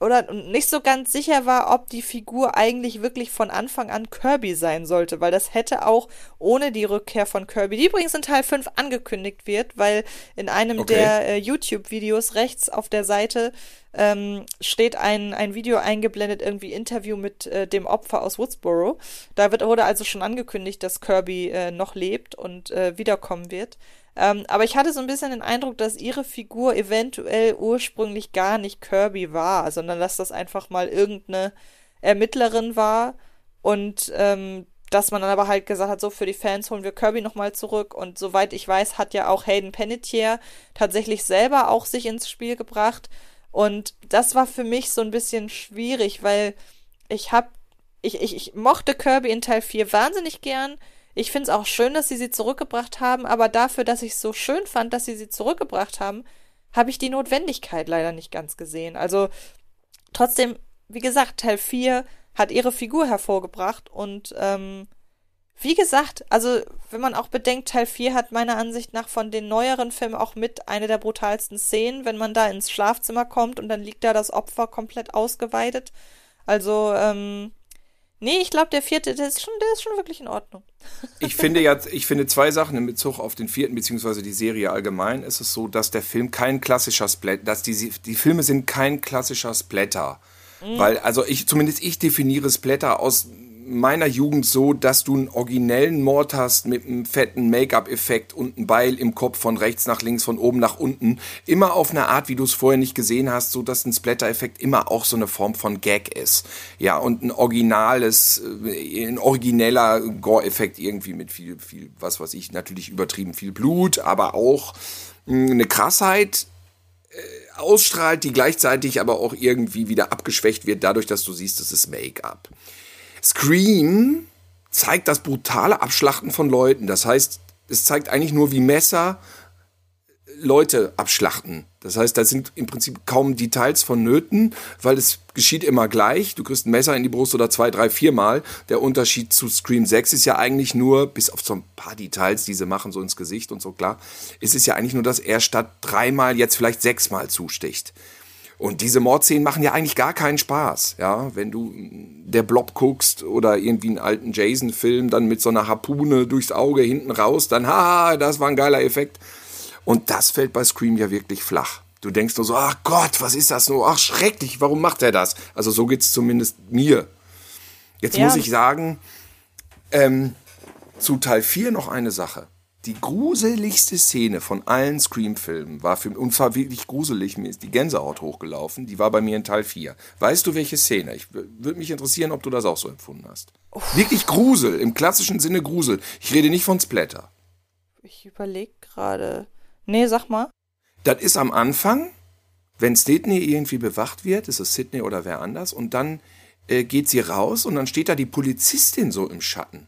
oder nicht so ganz sicher war, ob die Figur eigentlich wirklich von Anfang an Kirby sein sollte, weil das hätte auch ohne die Rückkehr von Kirby, die übrigens in Teil 5 angekündigt wird, weil in einem okay. der äh, YouTube-Videos rechts auf der Seite ähm, steht ein, ein Video eingeblendet, irgendwie Interview mit äh, dem Opfer aus Woodsboro. Da wird, wurde also schon angekündigt, dass Kirby äh, noch lebt und äh, wiederkommen wird. Ähm, aber ich hatte so ein bisschen den Eindruck, dass ihre Figur eventuell ursprünglich gar nicht Kirby war, sondern dass das einfach mal irgendeine Ermittlerin war und ähm, dass man dann aber halt gesagt hat, so für die Fans holen wir Kirby nochmal zurück und soweit ich weiß, hat ja auch Hayden Panettiere tatsächlich selber auch sich ins Spiel gebracht und das war für mich so ein bisschen schwierig, weil ich hab ich, ich, ich mochte Kirby in Teil 4 wahnsinnig gern, ich finde es auch schön, dass sie sie zurückgebracht haben, aber dafür, dass ich es so schön fand, dass sie sie zurückgebracht haben, habe ich die Notwendigkeit leider nicht ganz gesehen. Also trotzdem, wie gesagt, Teil 4 hat ihre Figur hervorgebracht und ähm, wie gesagt, also wenn man auch bedenkt, Teil 4 hat meiner Ansicht nach von den neueren Filmen auch mit eine der brutalsten Szenen, wenn man da ins Schlafzimmer kommt und dann liegt da das Opfer komplett ausgeweidet. Also, ähm, Nee, ich glaube, der vierte, der ist, schon, der ist schon wirklich in Ordnung. Ich finde ja, ich finde zwei Sachen in Bezug auf den vierten, beziehungsweise die Serie allgemein, ist es so, dass der Film kein klassischer Splatter, dass die, die Filme sind kein klassischer Splatter. Mhm. Weil, also ich, zumindest ich definiere Splatter aus meiner Jugend so, dass du einen originellen Mord hast mit einem fetten Make-up-Effekt und ein Beil im Kopf von rechts nach links, von oben nach unten. Immer auf eine Art, wie du es vorher nicht gesehen hast, so dass ein Splatter-Effekt immer auch so eine Form von Gag ist. Ja, und ein originales, äh, ein origineller Gore-Effekt irgendwie mit viel, viel, was weiß ich, natürlich übertrieben viel Blut, aber auch hm, eine Krassheit, äh, ausstrahlt, die gleichzeitig aber auch irgendwie wieder abgeschwächt wird, dadurch, dass du siehst, es ist Make-up. Scream zeigt das brutale Abschlachten von Leuten. Das heißt, es zeigt eigentlich nur, wie Messer Leute abschlachten. Das heißt, da sind im Prinzip kaum Details vonnöten, weil es geschieht immer gleich. Du kriegst ein Messer in die Brust oder zwei, drei, viermal. Der Unterschied zu Scream 6 ist ja eigentlich nur, bis auf so ein paar Details, die sie machen, so ins Gesicht und so klar, ist es ja eigentlich nur, dass er statt dreimal jetzt vielleicht sechsmal zusticht. Und diese Mordszenen machen ja eigentlich gar keinen Spaß, ja. Wenn du der Blob guckst oder irgendwie einen alten Jason-Film, dann mit so einer Harpune durchs Auge hinten raus, dann, haha, das war ein geiler Effekt. Und das fällt bei Scream ja wirklich flach. Du denkst nur so, ach Gott, was ist das nur? Ach, schrecklich, warum macht er das? Also so geht's zumindest mir. Jetzt ja. muss ich sagen, ähm, zu Teil 4 noch eine Sache. Die gruseligste Szene von allen Scream-Filmen war für und zwar wirklich gruselig, mir ist die Gänsehaut hochgelaufen, die war bei mir in Teil 4. Weißt du, welche Szene? Ich würde mich interessieren, ob du das auch so empfunden hast. Uff. Wirklich Grusel, im klassischen Sinne Grusel. Ich rede nicht von Splatter. Ich überlege gerade. Nee, sag mal. Das ist am Anfang, wenn Sydney irgendwie bewacht wird, ist es Sydney oder wer anders, und dann äh, geht sie raus und dann steht da die Polizistin so im Schatten.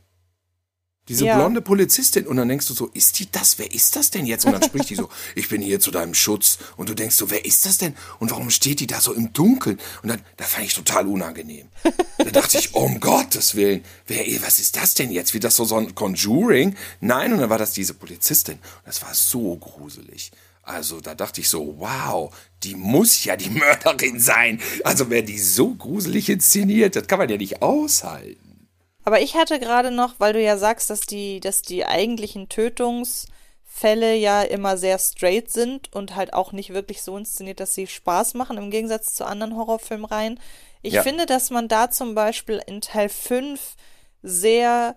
Diese Ja. blonde Polizistin. Und dann denkst du so, ist die das? Wer ist das denn jetzt? Und dann spricht die so, ich bin hier zu deinem Schutz. Und du denkst so, wer ist das denn? Und warum steht die da so im Dunkeln? Und dann, das fand ich total unangenehm. Da dachte ich, um Gottes Willen, wer, was ist das denn jetzt? Wie das so, so ein Conjuring? Nein, und dann war das diese Polizistin. Und das war so gruselig. Also da dachte ich so, wow, die muss ja die Mörderin sein. Also wer die so gruselig inszeniert, das kann man ja nicht aushalten. Aber ich hatte gerade noch, weil du ja sagst, dass die, dass die eigentlichen Tötungsfälle ja immer sehr straight sind und halt auch nicht wirklich so inszeniert, dass sie Spaß machen, im Gegensatz zu anderen Horrorfilmreihen. Ich Ja. finde, dass man da zum Beispiel in Teil 5 sehr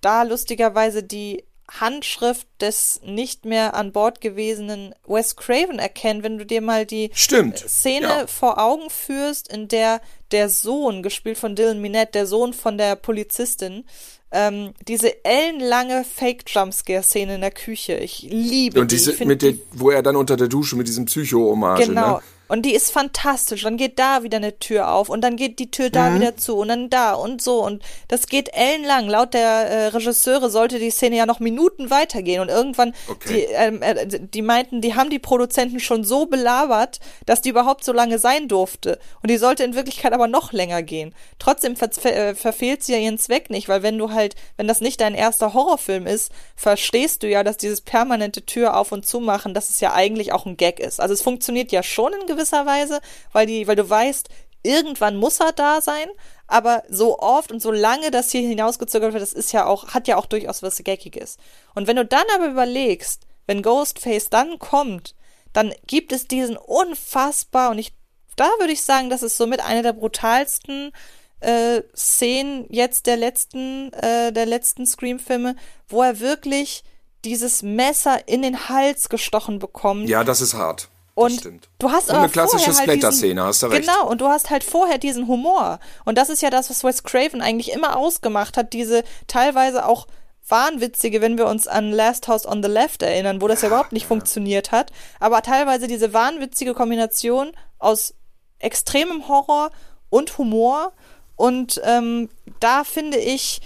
da lustigerweise die Handschrift des nicht mehr an Bord gewesenen Wes Craven erkennt, wenn du dir mal die Stimmt. Szene Ja. vor Augen führst, in der der Sohn, gespielt von Dylan Minette, der Sohn von der Polizistin, ähm, diese ellenlange Fake-Jumpscare-Szene in der Küche. Ich liebe Und die. diese, Ich find mit der, die wo er dann unter der Dusche mit diesem Psycho-Hommage, Genau. ne? Und die ist fantastisch. Dann geht da wieder eine Tür auf und dann geht die Tür Mhm. da wieder zu und dann da und so. Und das geht ellenlang. Laut der äh, Regisseure sollte die Szene ja noch Minuten weitergehen. Und irgendwann, Okay. die, ähm, äh, die meinten, die haben die Produzenten schon so belabert, dass die überhaupt so lange sein durfte. Und die sollte in Wirklichkeit aber noch länger gehen. Trotzdem ver ver äh, verfehlt sie ja ihren Zweck nicht, weil wenn du halt, wenn das nicht dein erster Horrorfilm ist, verstehst du ja, dass dieses permanente Tür auf und zu machen, dass es ja eigentlich auch ein Gag ist. Also es funktioniert ja schon in gewisser Weise, weil die, weil du weißt, irgendwann muss er da sein, aber so oft und so lange das hier hinausgezögert wird, das ist ja auch, hat ja auch durchaus was Gaggiges. Und wenn du dann aber überlegst, wenn Ghostface dann kommt, dann gibt es diesen unfassbar, und ich, da würde ich sagen, das ist somit eine der brutalsten äh, Szenen jetzt der letzten, äh, der letzten Scream-Filme, wo er wirklich dieses Messer in den Hals gestochen bekommt. Ja, das ist hart. Und du hast Und aber eine klassische halt Splatter-Szene, hast du recht. Genau, und du hast halt vorher diesen Humor. Und das ist ja das, was Wes Craven eigentlich immer ausgemacht hat, diese teilweise auch wahnwitzige, wenn wir uns an Last House on the Left erinnern, wo das ja überhaupt nicht funktioniert hat, aber teilweise diese wahnwitzige Kombination aus extremem Horror und Humor. Und ähm, da finde ich,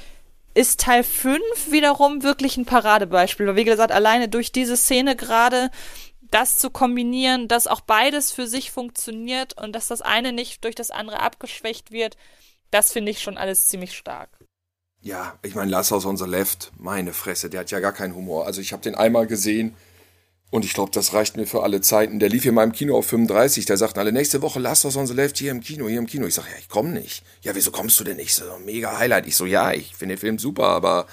ist Teil 5 wiederum wirklich ein Paradebeispiel. Weil, wie gesagt, alleine durch diese Szene gerade das zu kombinieren, dass auch beides für sich funktioniert und dass das eine nicht durch das andere abgeschwächt wird, das finde ich schon alles ziemlich stark. Ja, ich meine, Last House on the Left, meine Fresse, der hat ja gar keinen Humor. Also ich habe den einmal gesehen und ich glaube, das reicht mir für alle Zeiten. Der lief hier mal im Kino auf 35, da sagten alle, nächste Woche Last House on the Left hier im Kino, hier im Kino. Ich sage, ja, ich komme nicht. Ja, wieso kommst du denn nicht? So, mega Highlight. Ich so, ja, ich finde den Film super, aber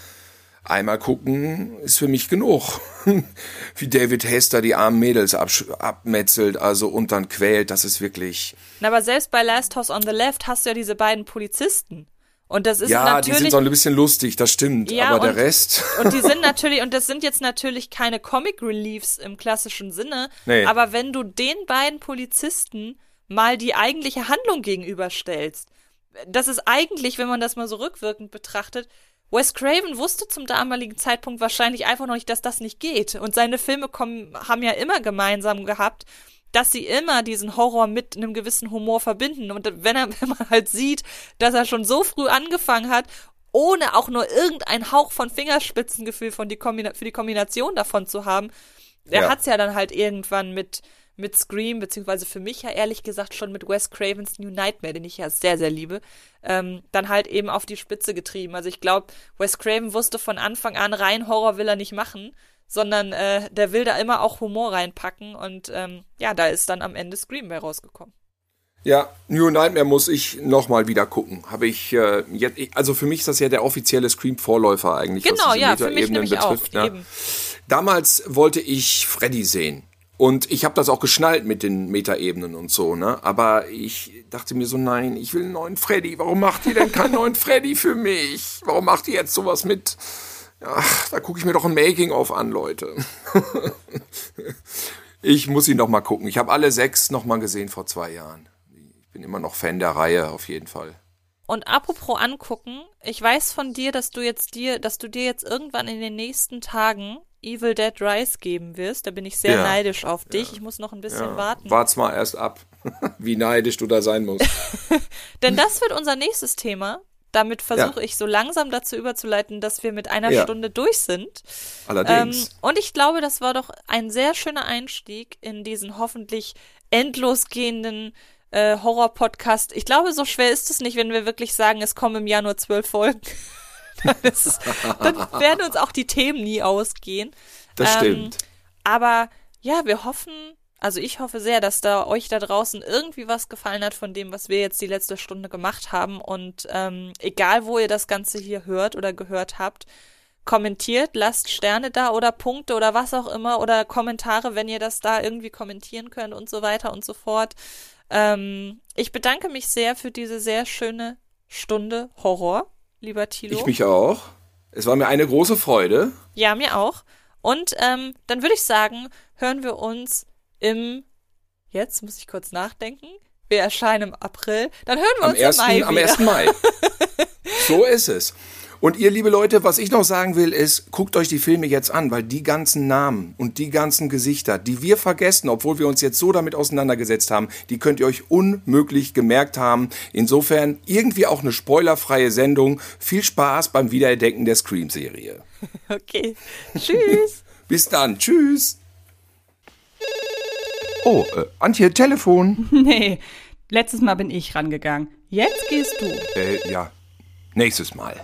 einmal gucken ist für mich genug. Wie David Hester die armen Mädels abmetzelt, also und dann quält, das ist wirklich... Na, aber selbst bei Last House on the Left hast du ja diese beiden Polizisten. Und das ist Ja, die natürlich. sind so ein bisschen lustig, das stimmt, Ja, aber der und- Rest... Und die sind natürlich, und das sind jetzt natürlich keine Comic Reliefs im klassischen Sinne, Nee. aber wenn du den beiden Polizisten mal die eigentliche Handlung gegenüberstellst, das ist eigentlich, wenn man das mal so rückwirkend betrachtet, Wes Craven wusste zum damaligen Zeitpunkt wahrscheinlich einfach noch nicht, dass das nicht geht. Und seine Filme kommen, haben ja immer gemeinsam gehabt, dass sie immer diesen Horror mit einem gewissen Humor verbinden. Und wenn, er, wenn man halt sieht, dass er schon so früh angefangen hat, ohne auch nur irgendein Hauch von Fingerspitzengefühl von die Kombina für die Kombination davon zu haben, er Ja. hat's ja dann halt irgendwann mit mit Scream, beziehungsweise für mich ja ehrlich gesagt schon mit Wes Cravens New Nightmare, den ich ja sehr, sehr liebe, ähm, dann halt eben auf die Spitze getrieben. Also ich glaube, Wes Craven wusste von Anfang an, rein Horror will er nicht machen, sondern äh, der will da immer auch Humor reinpacken und ähm, ja, da ist dann am Ende Scream bei rausgekommen. Ja, New Nightmare muss ich nochmal wieder gucken. Habe ich äh, jetzt, also für mich ist das ja der offizielle Scream-Vorläufer eigentlich, Genau, was ja, für mich nämlich auch. betrifft. Ne? Eben. Damals wollte ich Freddy sehen. Und ich habe das auch geschnallt mit den Metaebenen und so, ne? Aber ich dachte mir so, nein, ich will einen neuen Freddy. Warum macht ihr denn keinen neuen Freddy für mich? Warum macht ihr jetzt sowas mit? Ach, da gucke ich mir doch ein Making-of an, Leute. ich muss ihn noch mal gucken. Ich habe alle sechs noch mal gesehen vor zwei Jahren. Ich bin immer noch Fan der Reihe, auf jeden Fall. Und apropos angucken, ich weiß von dir, dass du jetzt dir, dass du dir jetzt irgendwann in den nächsten Tagen Evil Dead Rise geben wirst. Da bin ich sehr Ja. neidisch auf dich. Ich muss noch ein bisschen warten. Wart's mal erst ab, wie neidisch du da sein musst. Denn das wird unser nächstes Thema. damit versuche ja. ich so langsam dazu überzuleiten, dass wir mit einer Ja. Stunde durch sind. Allerdings. Ähm, und ich glaube, das war doch ein sehr schöner Einstieg in diesen hoffentlich endlos gehenden äh, Horror-Podcast. Ich glaube, so schwer ist es nicht, wenn wir wirklich sagen, es kommen im Jahr nur zwölf Folgen. dann, ist dann werden uns auch die Themen nie ausgehen. das ähm, stimmt. Aber ja, wir hoffen, also ich hoffe sehr, dass da euch da draußen irgendwie was gefallen hat von dem, was wir jetzt die letzte Stunde gemacht haben. Und ähm, egal, wo ihr das Ganze hier hört oder gehört habt, kommentiert, lasst Sterne da oder Punkte oder was auch immer oder Kommentare, wenn ihr das da irgendwie kommentieren könnt und so weiter und so fort. Ähm, ich bedanke mich sehr für diese sehr schöne Stunde Horror, lieber Thilo. Ich mich auch. Es war mir eine große Freude. Ja, mir auch. Und ähm, dann würde ich sagen, hören wir uns im, jetzt muss ich kurz nachdenken, wir erscheinen im April, dann hören wir Am uns 1. im Mai am wieder. 1. Mai. so ist es. Und ihr, liebe Leute, was ich noch sagen will, ist, guckt euch die Filme jetzt an, weil die ganzen Namen und die ganzen Gesichter, die wir vergessen, obwohl wir uns jetzt so damit auseinandergesetzt haben, die könnt ihr euch unmöglich gemerkt haben. Insofern irgendwie auch eine spoilerfreie Sendung. Viel Spaß beim Wiederentdecken der Scream-Serie. Okay, tschüss. Bis dann. Tschüss. Oh, äh, Antje, Telefon. Nee, letztes Mal bin ich rangegangen. Jetzt gehst du. Äh, ja. Nächstes Mal.